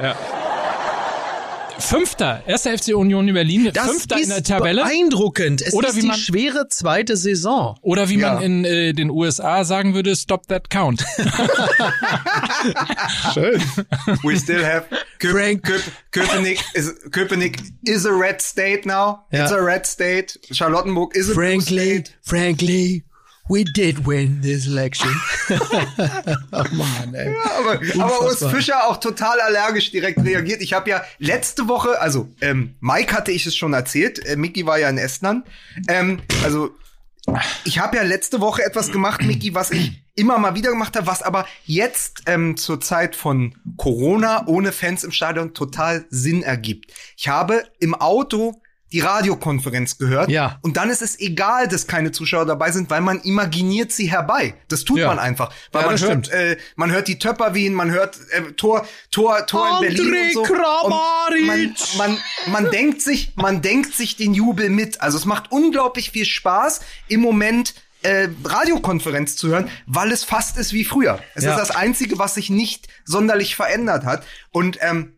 Fünfter, erster FC Union in Berlin, Das Fünfter ist in der Tabelle. beeindruckend. Es Oder ist wie die man- schwere zweite Saison. Oder wie Ja. man in äh, den USA sagen würde, stop that count. [LAUGHS] Schön. We still have Köp Frank. Köp Köpenick is Köpenick is a red state now. Ja. It's a red state. Charlottenburg is a blue Frankly, state. frankly, we did win this election. [LAUGHS] oh Mann, ey. Aber, aber Urs. Fischer auch total allergisch direkt reagiert. Ich habe ja letzte Woche, also ähm, Mike hatte ich es schon erzählt, äh, Mickey war ja in Estland. Ähm, also ich habe ja letzte Woche etwas gemacht, Mickey, was ich immer mal wieder gemacht habe, was aber jetzt ähm, zur Zeit von Corona ohne Fans im Stadion total Sinn ergibt. Ich habe im Auto die Radiokonferenz gehört Ja. und dann ist es egal, dass keine Zuschauer dabei sind, weil man imaginiert sie herbei. Das tut Ja. man einfach, weil Ja, man hört, stimmt. äh, man hört die Töpper wien, man hört äh, Tor, Tor, Tor in André Berlin und so. Kramaric! Und man, man, man denkt sich, man denkt sich den Jubel mit. Also es macht unglaublich viel Spaß im Moment. Äh, Radiokonferenz zu hören, weil es fast ist wie früher. Es Ja. ist das Einzige, was sich nicht sonderlich verändert hat. Und ähm,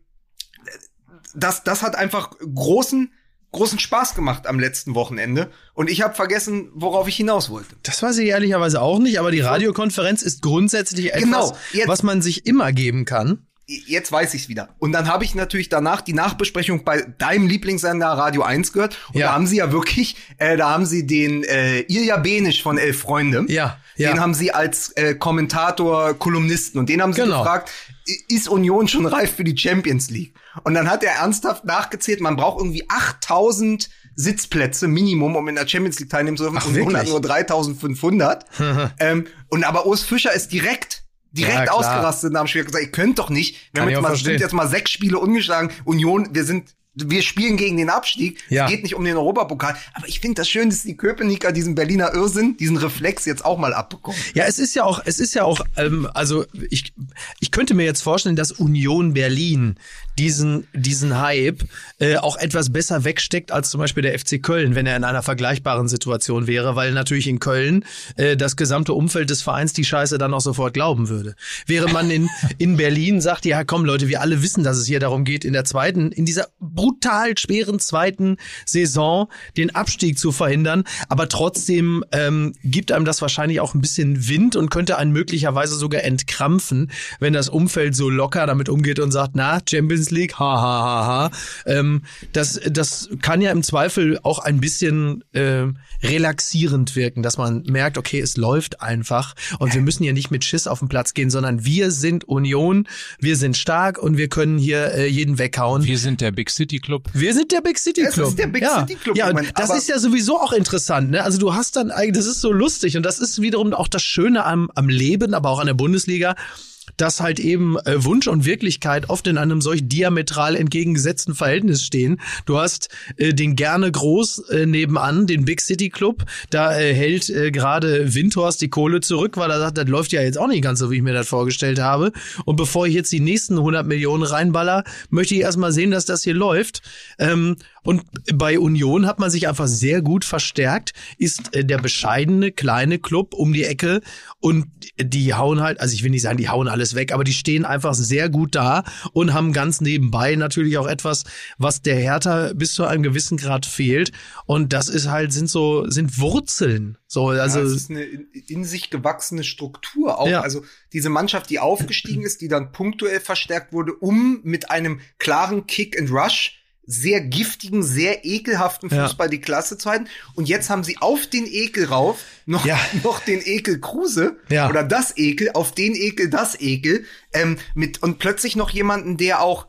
das, das hat einfach großen, großen Spaß gemacht am letzten Wochenende. Und ich habe vergessen, worauf ich hinaus wollte. Das weiß ich ehrlicherweise auch nicht, aber die Radiokonferenz ist grundsätzlich etwas, Genau, jetzt- was man sich immer geben kann. jetzt weiß ich's wieder. Und dann habe ich natürlich danach die Nachbesprechung bei deinem Lieblingssender Radio 1 gehört. Und Ja. da haben sie ja wirklich, äh, da haben sie den äh, Ilja Benisch von Elf Freunde. Ja, ja. Den haben sie als äh, Kommentator, Kolumnisten. Und den haben sie Genau. gefragt, ist Union schon reif für die Champions League? Und dann hat er ernsthaft nachgezählt, man braucht irgendwie 8000 Sitzplätze Minimum, um in der Champions League teilnehmen zu dürfen. Ach, und wirklich? nur 3500. [LAUGHS] ähm, und aber Urs Fischer ist direkt direkt Ja, ausgerastet nach dem Spiel. Gesagt, ihr könnt doch nicht. Wir haben jetzt mal, verstehen. sind jetzt mal sechs Spiele ungeschlagen. Union, wir sind, wir spielen gegen den Abstieg. Ja. Es geht nicht um den Europapokal. Aber ich finde das schön, dass die Köpenicker diesen Berliner Irrsinn, diesen Reflex jetzt auch mal abbekommen. Ja, es ist ja auch, es ist ja auch, ähm, also ich, ich könnte mir jetzt vorstellen, dass Union Berlin diesen, diesen Hype äh, auch etwas besser wegsteckt als zum Beispiel der FC Köln, wenn er in einer vergleichbaren Situation wäre, weil natürlich in Köln äh, das gesamte Umfeld des Vereins die Scheiße dann auch sofort glauben würde. Während man in, in Berlin sagt, ja komm Leute, wir alle wissen, dass es hier darum geht, in der zweiten, in dieser brutal schweren zweiten Saison den Abstieg zu verhindern, aber trotzdem ähm, gibt einem das wahrscheinlich auch ein bisschen Wind und könnte einen möglicherweise sogar entkrampfen, wenn das Umfeld so locker damit umgeht und sagt, na, Champions League, ha, ha, ha, ha. Ähm, das, das kann ja im Zweifel auch ein bisschen äh, relaxierend wirken, dass man merkt, okay, es läuft einfach und wir müssen hier nicht mit Schiss auf den Platz gehen, sondern wir sind Union, wir sind stark und wir können hier äh, jeden weghauen. Wir sind der Big City Club. Wir sind der Big City Club. ist der Big ja. City Club, Ja, Moment, das ist ja sowieso auch interessant. Ne? Also du hast dann eigentlich, das ist so lustig und das ist wiederum auch das Schöne am, am Leben, aber auch an der Bundesliga dass halt eben äh, Wunsch und Wirklichkeit oft in einem solch diametral entgegengesetzten Verhältnis stehen. Du hast äh, den gerne groß äh, nebenan, den Big City Club, da äh, hält äh, gerade Windhorst die Kohle zurück, weil er sagt, das läuft ja jetzt auch nicht ganz so, wie ich mir das vorgestellt habe. Und bevor ich jetzt die nächsten 100 Millionen reinballer, möchte ich erstmal sehen, dass das hier läuft. Ähm, und bei Union hat man sich einfach sehr gut verstärkt, ist äh, der bescheidene kleine Club um die Ecke und die hauen halt, also ich will nicht sagen, die hauen alles weg, aber die stehen einfach sehr gut da und haben ganz nebenbei natürlich auch etwas, was der Hertha bis zu einem gewissen Grad fehlt und das ist halt sind so sind Wurzeln. So, also ja, es ist eine in, in sich gewachsene Struktur auch. Ja. Also diese Mannschaft, die aufgestiegen ist, die dann punktuell verstärkt wurde, um mit einem klaren Kick and Rush sehr giftigen, sehr ekelhaften Ja. Fußball die Klasse zu halten. Und jetzt haben sie auf den Ekel rauf noch, Ja. [LAUGHS] noch den Ekel Kruse Ja. oder das Ekel, auf den Ekel das Ekel ähm, mit und plötzlich noch jemanden, der auch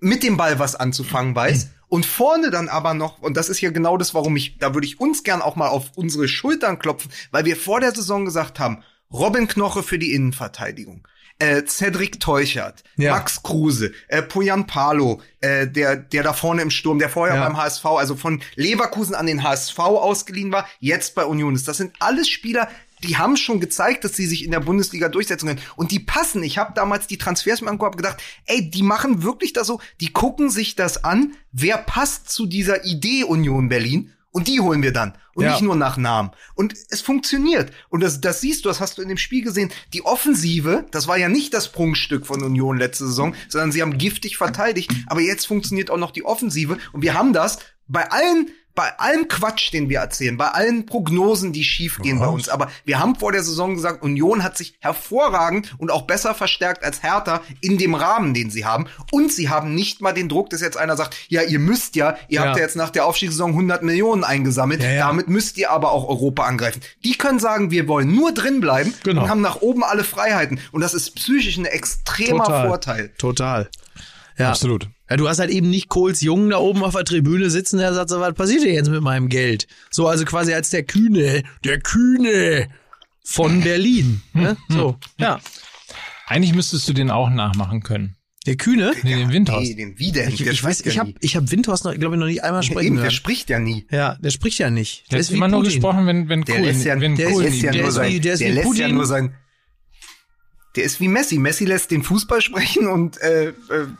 mit dem Ball was anzufangen weiß. Und vorne dann aber noch, und das ist ja genau das, warum ich, da würde ich uns gern auch mal auf unsere Schultern klopfen, weil wir vor der Saison gesagt haben, Robin Knoche für die Innenverteidigung. Äh, Cedric Teuchert, Ja. Max Kruse, äh, Pujan Palo, äh, der, der da vorne im Sturm, der vorher Ja. beim HSV, also von Leverkusen an den HSV ausgeliehen war, jetzt bei Union ist. Das sind alles Spieler, die haben schon gezeigt, dass sie sich in der Bundesliga durchsetzen können. Und die passen. Ich habe damals die Transfers mir angeguckt, gedacht, ey, die machen wirklich das so, die gucken sich das an, wer passt zu dieser Idee Union Berlin und die holen wir dann. Und Ja. nicht nur nach Namen. Und es funktioniert. Und das, das siehst du, das hast du in dem Spiel gesehen. Die Offensive, das war ja nicht das Prunkstück von Union letzte Saison, sondern sie haben giftig verteidigt. Aber jetzt funktioniert auch noch die Offensive. Und wir haben das bei allen, bei allem Quatsch, den wir erzählen, bei allen Prognosen, die schiefgehen bei uns. Aber wir haben vor der Saison gesagt, Union hat sich hervorragend und auch besser verstärkt als Hertha in dem Rahmen, den sie haben. Und sie haben nicht mal den Druck, dass jetzt einer sagt, ja, ihr müsst ja, ihr Ja. habt ja jetzt nach der Aufstiegssaison 100 Millionen eingesammelt. Ja, ja. Damit müsst ihr aber auch Europa angreifen. Die können sagen, wir wollen nur drin bleiben Genau. und haben nach oben alle Freiheiten. Und das ist psychisch ein extremer Vorteil. Total. Ja. Absolut. Ja, du hast halt eben nicht Kohls Jungen da oben auf der Tribüne sitzen, der sagt so, was passiert denn jetzt mit meinem Geld? So, also quasi als der Kühne, der Kühne von Berlin. Ne? So, ja. Eigentlich müsstest du den auch nachmachen können. Der Kühne? Nee, den Windhaus. Nee, den wie denn? Ich, Der ich weiß, ja ich habe ich hab Windhorst noch, glaube ich, noch nicht einmal sprechen Eben, der spricht ja nie. Ja, der spricht ja nicht. Der ist hat wie immer nur Putin. gesprochen, wenn, wenn Der cool, lässt ja, wenn der cool lässt ja der nur ist sein, wie- der ist wie lässt ja Putin. nur sein, der ist wie Messi. Messi lässt den Fußball sprechen und äh, äh,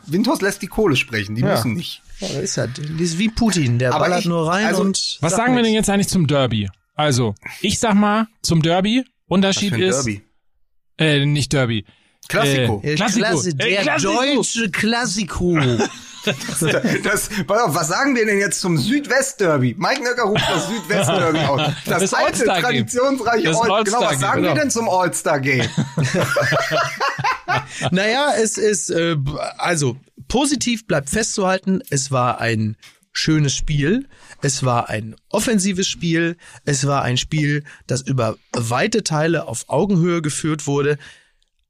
Windhorst lässt die Kohle sprechen. Die Ja. müssen nicht. Ja, das ist halt, das ist wie Putin, der Aber ballert ich- nur rein also, und. Was sagen wir denn jetzt eigentlich zum Derby? Also, ich sag mal zum Derby. Unterschied Für ein ist, Derby. äh, nicht Derby. Klassiko. Der Klassiko. Klasse, Äh, der Klassiko. deutsche Klassiko. [LAUGHS] [LAUGHS] Das, auf, was sagen wir denn jetzt zum Südwest-Derby? Mike Nöcker ruft das Südwest-Derby aus. [LAUGHS] Das, Das alte, traditionsreiche Das All Genau, was sagen wir genau. denn zum All-Star-Game? [LAUGHS] naja, es ist, äh, also positiv bleibt festzuhalten, es war ein schönes Spiel, es war ein offensives Spiel, es war ein Spiel, das über weite Teile auf Augenhöhe geführt wurde.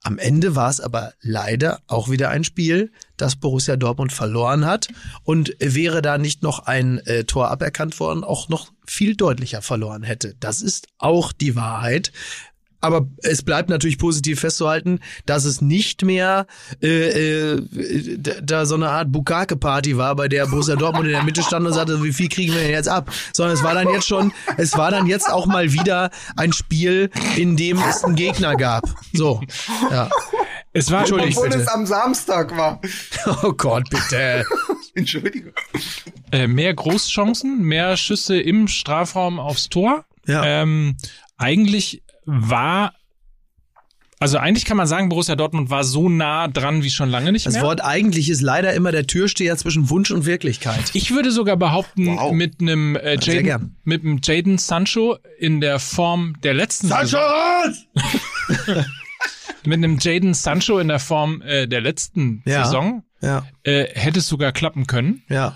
Am Ende war es aber leider auch wieder ein Spiel, das Borussia Dortmund verloren hat und wäre da nicht noch ein äh, Tor aberkannt worden, auch noch viel deutlicher verloren hätte. Das ist auch die Wahrheit. Aber es bleibt natürlich positiv festzuhalten, dass es nicht mehr äh, äh, da- so eine Art Bukake-Party war, bei der Borussia Dortmund in der Mitte stand und sagte, wie viel kriegen wir denn jetzt ab? Sondern es war dann jetzt schon, es war dann jetzt auch mal wieder ein Spiel, in dem es einen Gegner gab. So, ja. Es war Entschuldigung. Obwohl bitte. es am Samstag war. Oh Gott, bitte. [LAUGHS] Entschuldigung. äh, mehr Großchancen, mehr Schüsse im Strafraum aufs Tor. Ja. Ähm, eigentlich war, also eigentlich kann man sagen, Borussia Dortmund war so nah dran wie schon lange nicht Das mehr. Wort eigentlich ist leider immer der Türsteher zwischen Wunsch und Wirklichkeit. Ich würde sogar behaupten, Wow. mit einem äh, Jaden, mit einem Jaden Sancho in der Form der letzten Saison, [LAUGHS] mit einem Jaden Sancho in der Form äh, der letzten Ja. Saison Ja, äh, hätte es sogar klappen können. ja.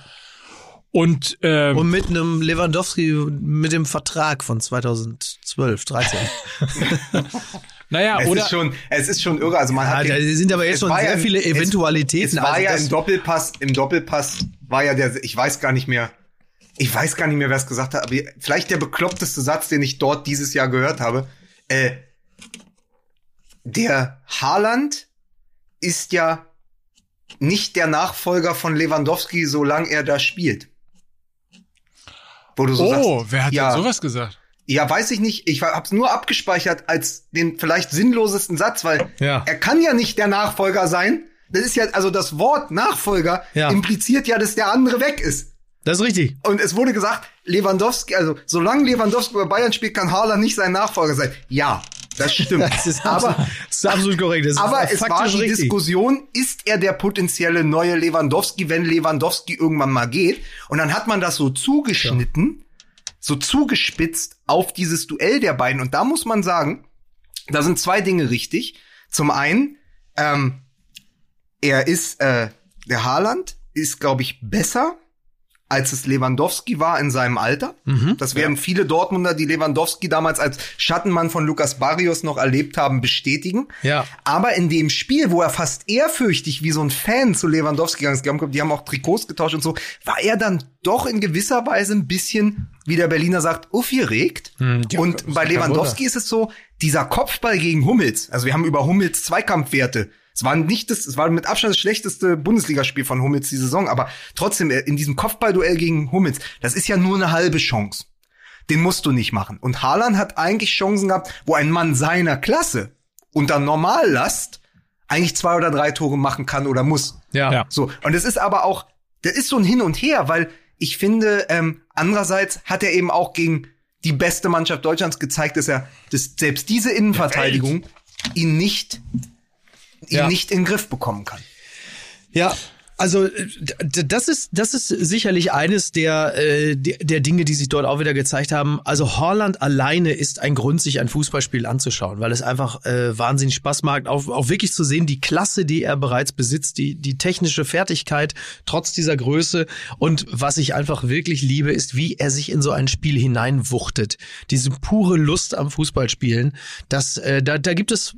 Und, ähm, Und mit einem Lewandowski mit dem Vertrag von 2012, 13. [LAUGHS] naja, Es oder ist schon, es ist schon irre. Also man Ja, hat da den- sind aber jetzt es schon sehr ja viele es- Eventualitäten. Es war Also ja das- im Doppelpass, im Doppelpass war ja der, ich weiß gar nicht mehr, ich weiß gar nicht mehr, wer es gesagt hat, aber vielleicht der bekloppteste Satz, den ich dort dieses Jahr gehört habe. Äh, der Haaland ist ja nicht der Nachfolger von Lewandowski, solange er da spielt. Wo du so oh, sagst, wer hat ja, denn sowas gesagt? ja, weiß ich nicht. Ich hab's nur abgespeichert als den vielleicht sinnlosesten Satz, weil Ja. er kann ja nicht der Nachfolger sein. Das ist ja, also das Wort Nachfolger Ja. impliziert ja, dass der andere weg ist. Das ist richtig. Und es wurde gesagt, Lewandowski, also solange Lewandowski bei Bayern spielt, kann Haaland nicht sein Nachfolger sein. Ja, das stimmt. [LAUGHS] Das ist absolut, aber das ist absolut korrekt. Das ist aber es war die richtig. Diskussion, ist er der potenzielle neue Lewandowski, wenn Lewandowski irgendwann mal geht? Und dann hat man das so zugeschnitten, so zugespitzt auf dieses Duell der beiden. Und da muss man sagen, da sind zwei Dinge richtig. Zum einen, ähm, er ist, äh, der Haaland ist, glaube ich, besser als es Lewandowski war in seinem Alter. Mhm. Das werden viele Dortmunder, die Lewandowski damals als Schattenmann von Lukas Barrios noch erlebt haben, bestätigen. Ja. Aber in dem Spiel, wo er fast ehrfürchtig wie so ein Fan zu Lewandowski gegangen ist, die haben- auch Trikots getauscht und so, war er dann doch in gewisser Weise ein bisschen, wie der Berliner sagt, aufgeregt. Hm, ja, und bei Lewandowski ist es so, dieser Kopfball gegen Hummels, also wir haben über Hummels Zweikampfwerte. Es war nicht das, es war mit Abstand das schlechteste Bundesligaspiel von Hummels die Saison, aber trotzdem äh, in diesem Kopfballduell gegen Hummels, das ist ja nur eine halbe Chance. Den musst du nicht machen. Und Haaland hat eigentlich Chancen gehabt, wo ein Mann seiner Klasse unter Normallast eigentlich zwei oder drei Tore machen kann oder muss. Ja. Ja. So. Und es ist aber auch, das ist so ein Hin und Her, weil ich finde, ähm, andererseits hat er eben auch gegen die beste Mannschaft Deutschlands gezeigt, dass er, dass selbst diese Innenverteidigung ihn nicht, ihn Ja. nicht in den Griff bekommen kann. Ja, also äh, das ist das ist sicherlich eines der, äh, der der Dinge, die sich dort auch wieder gezeigt haben. Also Holland alleine ist ein Grund, sich ein Fußballspiel anzuschauen, weil es einfach äh, wahnsinnig Spaß macht, auch, auch wirklich zu sehen, die Klasse, die er bereits besitzt, die die technische Fertigkeit trotz dieser Größe und was ich einfach wirklich liebe, ist, wie er sich in so ein Spiel hineinwuchtet. Diese pure Lust am Fußballspielen, das äh, da da gibt es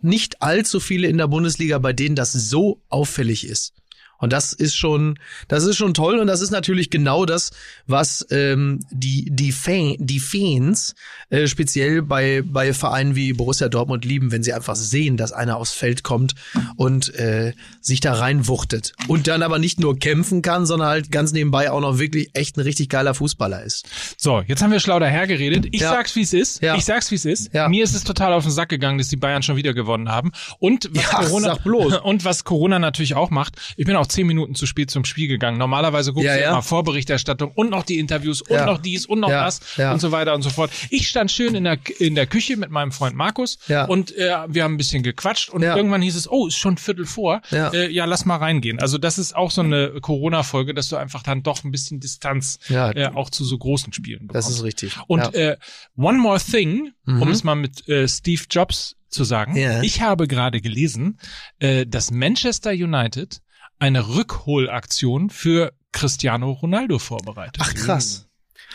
nicht allzu viele in der Bundesliga, bei denen das so auffällig ist. Und das ist schon, das ist schon toll und das ist natürlich genau das, was ähm, die die Fan, die Fans äh, speziell bei bei Vereinen wie Borussia Dortmund lieben, wenn sie einfach sehen, dass einer aufs Feld kommt und äh, sich da reinwuchtet und dann aber nicht nur kämpfen kann, sondern halt ganz nebenbei auch noch wirklich echt ein richtig geiler Fußballer ist. So, jetzt haben wir schlau dahergeredet. Ich Ja. sag's, wie es ist. Ja. Ich sag's, wie es ist. Ja. Mir ist es total auf den Sack gegangen, dass die Bayern schon wieder gewonnen haben. Und was Ja, Corona bloß. [LAUGHS] und was Corona natürlich auch macht. Ich bin auch zehn Minuten zu spät zum Spiel gegangen. Normalerweise guckst Ja, du ja. immer Vorberichterstattung und noch die Interviews und Ja. noch dies und noch das und so weiter und so fort. Ich stand schön in der in der Küche mit meinem Freund Markus und äh, wir haben ein bisschen gequatscht und irgendwann hieß es, oh, ist schon Viertel vor. Ja. Äh, ja, lass mal reingehen. Also das ist auch so eine Corona-Folge, dass du einfach dann doch ein bisschen Distanz äh, auch zu so großen Spielen bekommst. Das ist richtig. Und äh, One More Thing, um Mhm. es mal mit äh, Steve Jobs zu sagen. Ja. Ich habe gerade gelesen, äh, dass Manchester United eine Rückholaktion für Cristiano Ronaldo vorbereitet. Ach krass.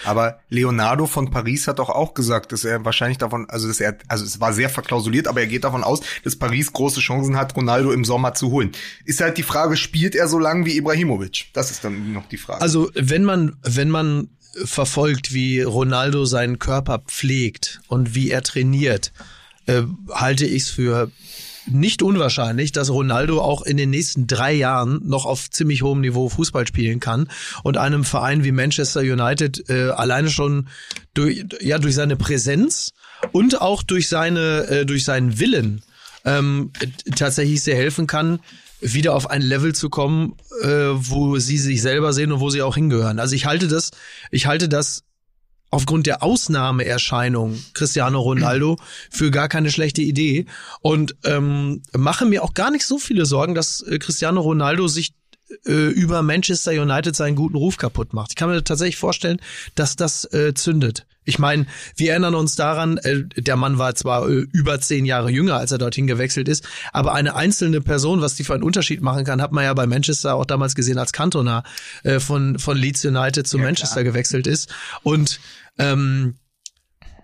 Aber Leonardo von Paris hat doch auch gesagt, dass er wahrscheinlich davon, also dass er, also es war sehr verklausuliert, aber er geht davon aus, dass Paris große Chancen hat, Ronaldo im Sommer zu holen. Ist halt die Frage, spielt er so lang wie Ibrahimovic? Das ist dann noch die Frage. Also wenn man, wenn man verfolgt, wie Ronaldo seinen Körper pflegt und wie er trainiert, äh, halte ich es für nicht unwahrscheinlich, dass Ronaldo auch in den nächsten drei Jahren noch auf ziemlich hohem Niveau Fußball spielen kann und einem Verein wie Manchester United äh, alleine schon durch, ja, durch seine Präsenz und auch durch seine, äh, durch seinen Willen ähm, tatsächlich sehr helfen kann, wieder auf ein Level zu kommen, äh, wo sie sich selber sehen und wo sie auch hingehören. Also ich halte das, ich halte das aufgrund der Ausnahmeerscheinung Cristiano Ronaldo [CLEARS THROAT] für gar keine schlechte Idee. Und ähm, mache mir auch gar nicht so viele Sorgen, dass äh, Cristiano Ronaldo sich äh, über Manchester United seinen guten Ruf kaputt macht. Ich kann mir tatsächlich vorstellen, dass das äh, zündet. Ich meine, wir erinnern uns daran, äh, der Mann war zwar äh, über zehn Jahre jünger, als er dorthin gewechselt ist, aber eine einzelne Person, was die für einen Unterschied machen kann, hat man ja bei Manchester auch damals gesehen, als Cantona äh, von, von Leeds United zu Manchester gewechselt ist. Und ähm,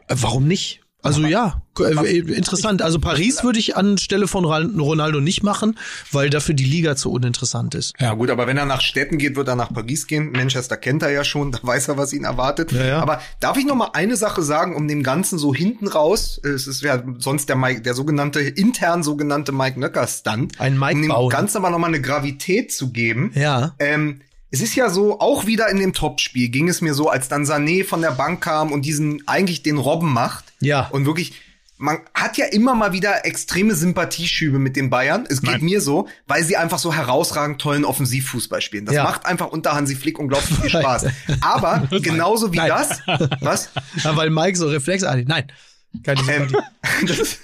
äh, warum nicht? Also ja, äh, interessant. Also Paris würde ich anstelle von Ron- Ronaldo nicht machen, weil dafür die Liga zu uninteressant ist. Ja gut, aber wenn er nach Städten geht, wird er nach Paris gehen. Manchester kennt er ja schon, [LAUGHS] da weiß er, was ihn erwartet. Ja, ja. Aber darf ich noch mal eine Sache sagen, um dem Ganzen so hinten raus, äh, es ist ja sonst der Mike, der sogenannte, intern sogenannte Mike Nöcker-Stunt. Ein Mike Um dem. Ganzen aber noch mal eine Gravität zu geben. Ja. Ähm, es ist ja so, auch wieder in dem Topspiel ging es mir so, als dann Sané von der Bank kam und diesen eigentlich den Robben macht. Ja. Und wirklich, man hat ja immer mal wieder extreme Sympathieschübe mit den Bayern. Es geht Nein. mir so, weil sie einfach so herausragend tollen Offensivfußball spielen. Das Ja. macht einfach unter Hansi Flick unglaublich viel [LAUGHS] Spaß. Aber [LAUGHS] genauso wie Nein. das, was? [LAUGHS] Ja, weil Mike so reflexartig. Nein. Keine Ähm, das,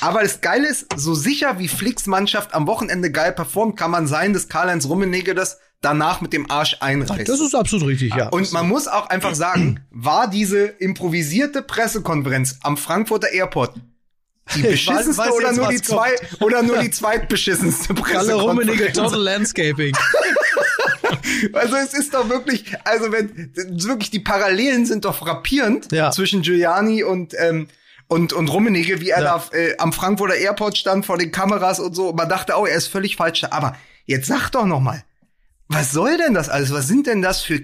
aber das Geile ist, so sicher wie Flicks Mannschaft am Wochenende geil performt, kann man sein, dass Karl-Heinz Rummenigge das danach mit dem Arsch einreißt. Das ist absolut richtig, ja. Und man muss auch einfach sagen, [CLEARS THROAT] war diese improvisierte Pressekonferenz am Frankfurter Airport die [LAUGHS] Ich weiß- beschissenste weiß oder nur die zwei oder nur die [LAUGHS] zweitbeschissenste Kalle Rummenigge, Pressekonferenz? Total Landscaping. [LAUGHS] Also es ist doch wirklich, also wenn wirklich die Parallelen sind doch frappierend Ja. zwischen Giuliani und ähm, und und Rummenigge, wie er Ja. da äh, am Frankfurter Airport stand vor den Kameras und so. Man dachte, oh, er ist völlig falsch. Aber jetzt sag doch noch mal, was soll denn das alles? Was sind denn das für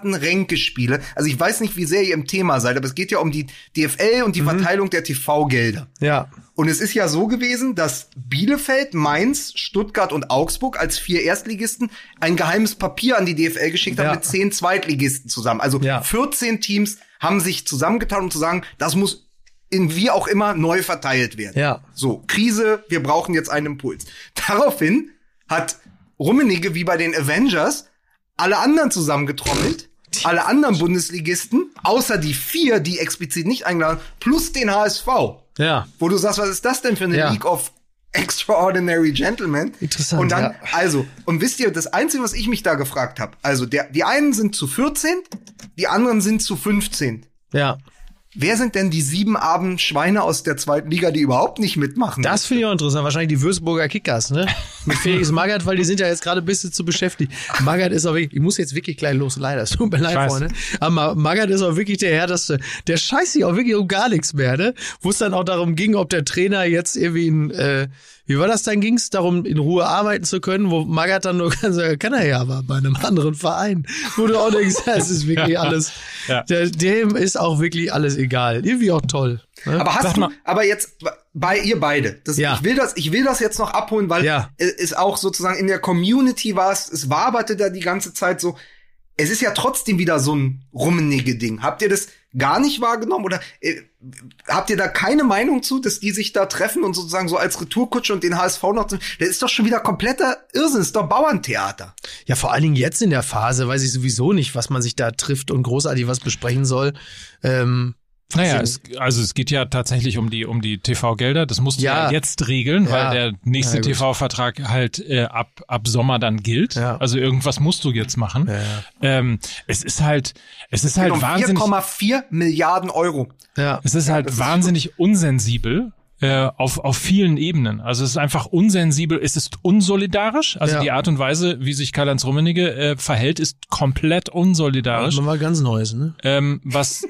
Kindergarten-Ränkespiele? Also ich weiß nicht, wie sehr ihr im Thema seid, aber es geht ja um die DFL und die Mhm. Verteilung der TV-Gelder. Ja. Und es ist ja so gewesen, dass Bielefeld, Mainz, Stuttgart und Augsburg als vier Erstligisten ein geheimes Papier an die DFL geschickt haben Ja. mit zehn Zweitligisten zusammen. Also Ja. 14 Teams haben sich zusammengetan, um zu sagen, das muss in wie auch immer neu verteilt werden. Ja. So, Krise, wir brauchen jetzt einen Impuls. Daraufhin hat Rummenigge wie bei den Avengers alle anderen zusammengetrommelt, alle anderen Bundesligisten, außer die vier, die explizit nicht eingeladen, plus den HSV. Ja. Wo du sagst, was ist das denn für eine Ja. League of Extraordinary Gentlemen? Interessant, Und dann, ja. also, und wisst ihr, das Einzige, was ich mich da gefragt habe, also der, die einen sind zu 14, die anderen sind zu 15. Ja. Wer sind denn die sieben armen Schweine aus der zweiten Liga, die überhaupt nicht mitmachen? Das finde ich auch interessant. Wahrscheinlich die Würzburger Kickers, ne? Mit Felix Magath, weil die sind ja jetzt gerade ein bisschen zu beschäftigt. Magath ist auch wirklich, ich muss jetzt wirklich gleich los, leider. Es tut mir leid. Freunde. Aber Magath ist auch wirklich der Härteste. Der scheißt sich auch wirklich um gar nichts mehr, ne? Wo es dann auch darum ging, ob der Trainer jetzt irgendwie ein, äh, wie war das dann? Ging es darum, in Ruhe arbeiten zu können, wo Magath dann nur [LAUGHS] kann sagen, kann er ja, aber bei einem anderen Verein. Wo du auch denkst, das ist wirklich [LAUGHS] alles, Ja. der, dem ist auch wirklich alles egal. Irgendwie auch toll. Ne? Aber hast Sag du, mal. aber jetzt bei ihr beide. Das, Ja. Ich will das, ich will das jetzt noch abholen, weil Ja. es ist auch sozusagen in der Community war es, es waberte da die ganze Zeit so. Es ist ja trotzdem wieder so ein rummenige Ding. Habt ihr das gar nicht wahrgenommen oder äh, habt ihr da keine Meinung zu, dass die sich da treffen und sozusagen so als Retourkutsche und den HSV noch, das ist doch schon wieder kompletter Irrsinn, das ist doch Bauerntheater. Ja, vor allen Dingen jetzt in der Phase weiß ich sowieso nicht, was man sich da trifft und großartig was besprechen soll. Ähm, Naja, es, also es geht ja tatsächlich um die um die TV-Gelder. Das musst du Ja. jetzt regeln, Ja. weil der nächste Ja. TV-Vertrag halt äh, ab ab Sommer dann gilt. Ja. Also irgendwas musst du jetzt machen. Ja, ja. Ähm, es ist halt es ist halt um wahnsinnig 4,4 Milliarden Euro. ja. es ist halt wahnsinnig unsensibel. Äh, auf, auf vielen Ebenen. Also es ist einfach unsensibel, es ist unsolidarisch. Also Ja. die Art und Weise, wie sich Karl-Heinz Rummenigge äh, verhält, ist komplett unsolidarisch. Das war ganz Neues, ne? Ähm, was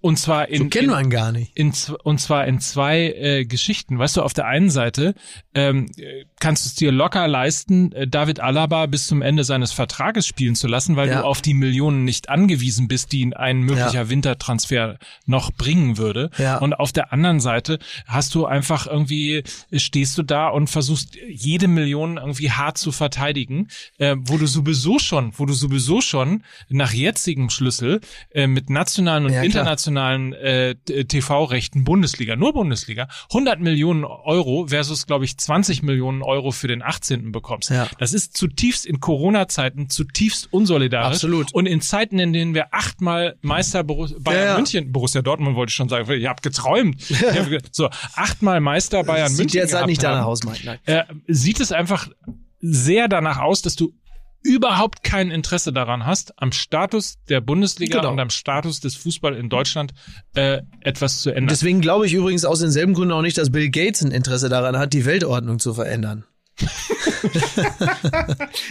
und zwar in, So kennen wir ihn gar nicht. in, und zwar in zwei äh, Geschichten. Weißt du, auf der einen Seite ähm, äh, kannst du es dir locker leisten, äh, David Alaba bis zum Ende seines Vertrages spielen zu lassen, weil Ja. du auf die Millionen nicht angewiesen bist, die ein möglicher Wintertransfer noch bringen würde. Ja. Und auf der anderen Seite hast du einfach irgendwie, stehst du da und versuchst jede Million irgendwie hart zu verteidigen, äh, wo du sowieso schon, wo du sowieso schon nach jetzigem Schlüssel äh, mit nationalen und Ja, internationalen äh, TV-Rechten Bundesliga, nur Bundesliga, 100 Millionen Euro versus, glaube ich, 20 Millionen Euro für den 18. bekommst. Ja. Das ist zutiefst in Corona-Zeiten zutiefst unsolidarisch. Absolut. Und in Zeiten, in denen wir achtmal Meister Borus Bayern Ja. München, Borussia Dortmund wollte ich schon sagen, ich habe geträumt. So, achtmal Meister Bayern Sieht München jetzt halt nicht danach haben, aus, Mike. Äh, sieht es einfach sehr danach aus, dass du überhaupt kein Interesse daran hast, am Status der Bundesliga Genau. und am Status des Fußball in Deutschland äh, etwas zu ändern. Deswegen glaube ich übrigens aus denselben Gründen auch nicht, dass Bill Gates ein Interesse daran hat, die Weltordnung zu verändern. [LAUGHS]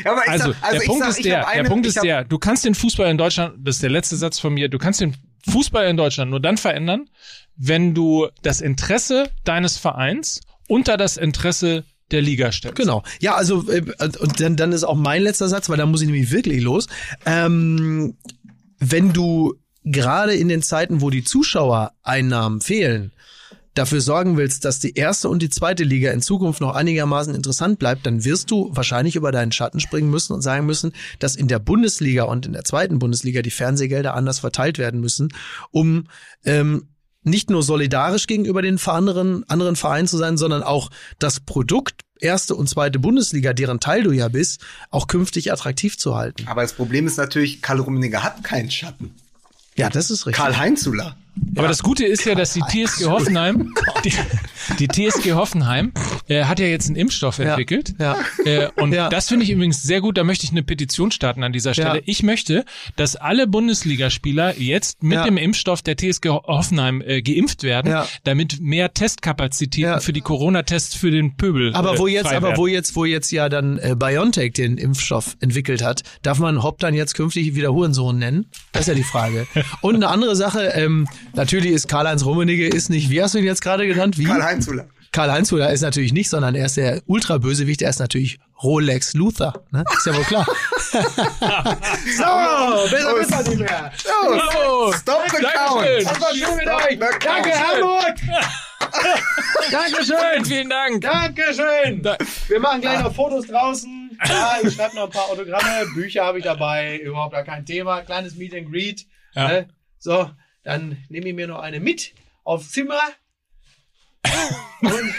Ja, aber ich also, sag, also der ich Punkt sag, ist der, eine, der Punkt ist der, du kannst den Fußball in Deutschland, das ist der letzte Satz von mir, du kannst den Fußball in Deutschland nur dann verändern, wenn du das Interesse deines Vereins unter das Interesse der Liga stellst. Genau. Ja, also äh, und dann, dann ist auch mein letzter Satz, weil da muss ich nämlich wirklich los. Ähm, wenn du gerade in den Zeiten, wo die Zuschauereinnahmen fehlen, dafür sorgen willst, dass die erste und die zweite Liga in Zukunft noch einigermaßen interessant bleibt, dann wirst du wahrscheinlich über deinen Schatten springen müssen und sagen müssen, dass in der Bundesliga und in der zweiten Bundesliga die Fernsehgelder anders verteilt werden müssen, um ähm, nicht nur solidarisch gegenüber den anderen, anderen Vereinen zu sein, sondern auch das Produkt erste und zweite Bundesliga, deren Teil du ja bist, auch künftig attraktiv zu halten. Aber das Problem ist natürlich, Karl Rummenigge hat keinen Schatten. Ja, das ist richtig. Karl Heinzula. Aber das Gute ist ja, dass die TSG Hoffenheim, [LAUGHS] die, die TSG Hoffenheim äh, hat ja jetzt einen Impfstoff entwickelt. Ja. Äh, und Ja. das finde ich übrigens sehr gut. Da möchte ich eine Petition starten an dieser Stelle. Ja. Ich möchte, dass alle Bundesligaspieler jetzt mit Ja. dem Impfstoff der TSG Hoffenheim äh, geimpft werden, Ja. damit mehr Testkapazitäten Ja. für die Corona-Tests für den Pöbel. Aber wo äh, jetzt, frei aber werden. wo jetzt, wo jetzt ja dann äh, BioNTech den Impfstoff entwickelt hat, darf man Hopp dann jetzt künftig wieder Hurensohn nennen? Das ist ja die Frage. [LAUGHS] Und eine andere Sache, ähm, natürlich ist Karl-Heinz Rummenigge ist nicht, wie hast du ihn jetzt gerade genannt? Wie? Karl Heinzula. Karl-Heinz Huller ist natürlich nicht, sondern er ist der Ultrabösewicht, er ist natürlich Rolex Luther. Ne? Ist ja wohl klar. [LAUGHS] so, besser wissen wir nicht mehr. Oh, Stop the count. [LAUGHS] Dankeschön. Das war schön mit euch. Danke. Hamburg. Dankeschön. Vielen Dank. Dankeschön. Wir machen gleich noch Fotos draußen. Ja, ich schreibe noch ein paar Autogramme. Bücher habe ich dabei. Überhaupt gar kein Thema. Kleines Meet and Greet. Ja. Ne? So, dann nehme ich mir noch eine mit aufs Zimmer. Und [LAUGHS]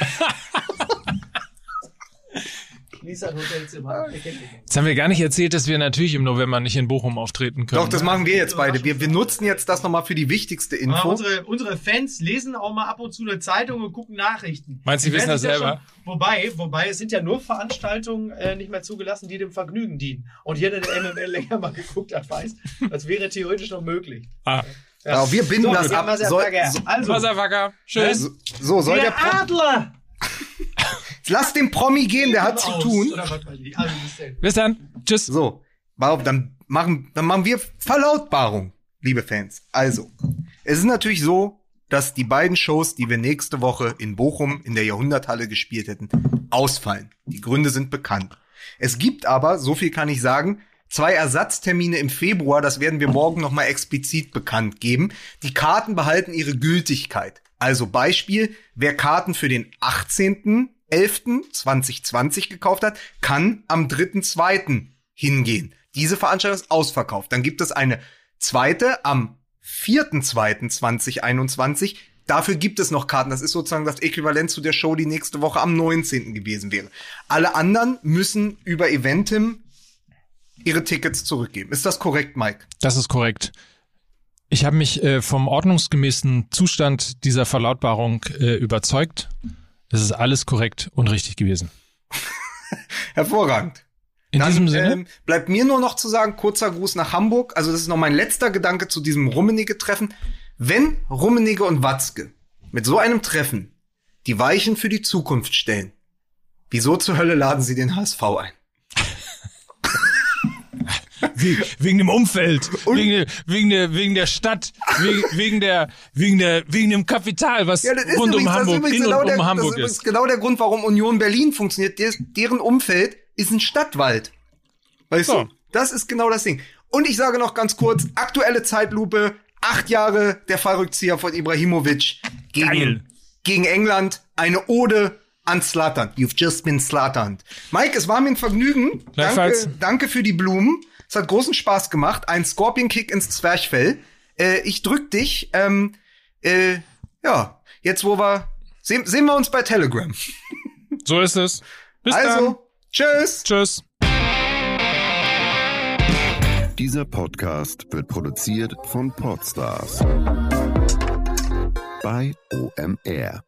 mich. Jetzt haben wir gar nicht erzählt, dass wir natürlich im November nicht in Bochum auftreten können. Doch, das machen wir jetzt beide. Wir, wir nutzen jetzt das nochmal für die wichtigste Ja, Info. unsere, unsere Fans lesen auch mal ab und zu eine Zeitung und gucken Nachrichten. Meinst du, die wissen das selber? Schon, wobei, wobei, es sind ja nur Veranstaltungen äh, nicht mehr zugelassen, die dem Vergnügen dienen. Und jeder, der MML länger mal geguckt hat, weiß, das wäre theoretisch noch möglich. Ah. Ja, wir binden das wir ab. Soll, so, also, Wasserwacker. Tschüss. so, so, soll der der Adler! [LAUGHS] Lass den Promi gehen, der hat zu tun. Also, bis dann. Tschüss. So, dann machen, dann machen wir Verlautbarung, liebe Fans. Also, es ist natürlich so, dass die beiden Shows, die wir nächste Woche in Bochum in der Jahrhunderthalle gespielt hätten, ausfallen. Die Gründe sind bekannt. Es gibt aber, so viel kann ich sagen, zwei Ersatztermine im Februar, das werden wir morgen nochmal explizit bekannt geben. Die Karten behalten ihre Gültigkeit. Also Beispiel, wer Karten für den 18.11.2020 gekauft hat, kann am 3.2. hingehen. Diese Veranstaltung ist ausverkauft. Dann gibt es eine zweite am 4.2.2021. Dafür gibt es noch Karten. Das ist sozusagen das Äquivalent zu der Show, die nächste Woche am 19. gewesen wäre. Alle anderen müssen über Eventim ihre Tickets zurückgeben. Ist das korrekt, Mike? Das ist korrekt. Ich habe mich äh, vom ordnungsgemäßen Zustand dieser Verlautbarung äh, überzeugt. Das ist alles korrekt und richtig gewesen. [LAUGHS] Hervorragend. In Dann, diesem Sinne, Ähm, bleibt mir nur noch zu sagen, kurzer Gruß nach Hamburg. Also das ist noch mein letzter Gedanke zu diesem Rummenigge-Treffen. Wenn Rummenigge und Watzke mit so einem Treffen die Weichen für die Zukunft stellen, wieso zur Hölle laden sie den HSV ein? We- wegen dem Umfeld, wegen, der- wegen der wegen der Stadt, wegen, wegen der wegen der wegen dem Kapital, was Ja, das rund um übrigens- das ist Hamburg, in und genau um der, Hamburg das ist. übrigens ist. genau der Grund, warum Union Berlin funktioniert. Des, deren Umfeld ist ein Stadtwald. Weißt So. du? Das ist genau das Ding. Und ich sage noch ganz kurz, aktuelle Zeitlupe, acht Jahre der Fallrückzieher von Ibrahimovic Geil. gegen, gegen England, eine Ode an Slattern. You've just been slattern. Mike, es war mir ein Vergnügen. Danke, danke für die Blumen. Es hat großen Spaß gemacht. Ein Scorpion-Kick ins Zwerchfell. Äh, ich drück dich. Ähm, äh, ja, jetzt wo wir sehen, sehen wir uns bei Telegram. [LAUGHS] So ist es. Bis dann. also, tschüss. Tschüss. Dieser Podcast wird produziert von Podstars bei OMR.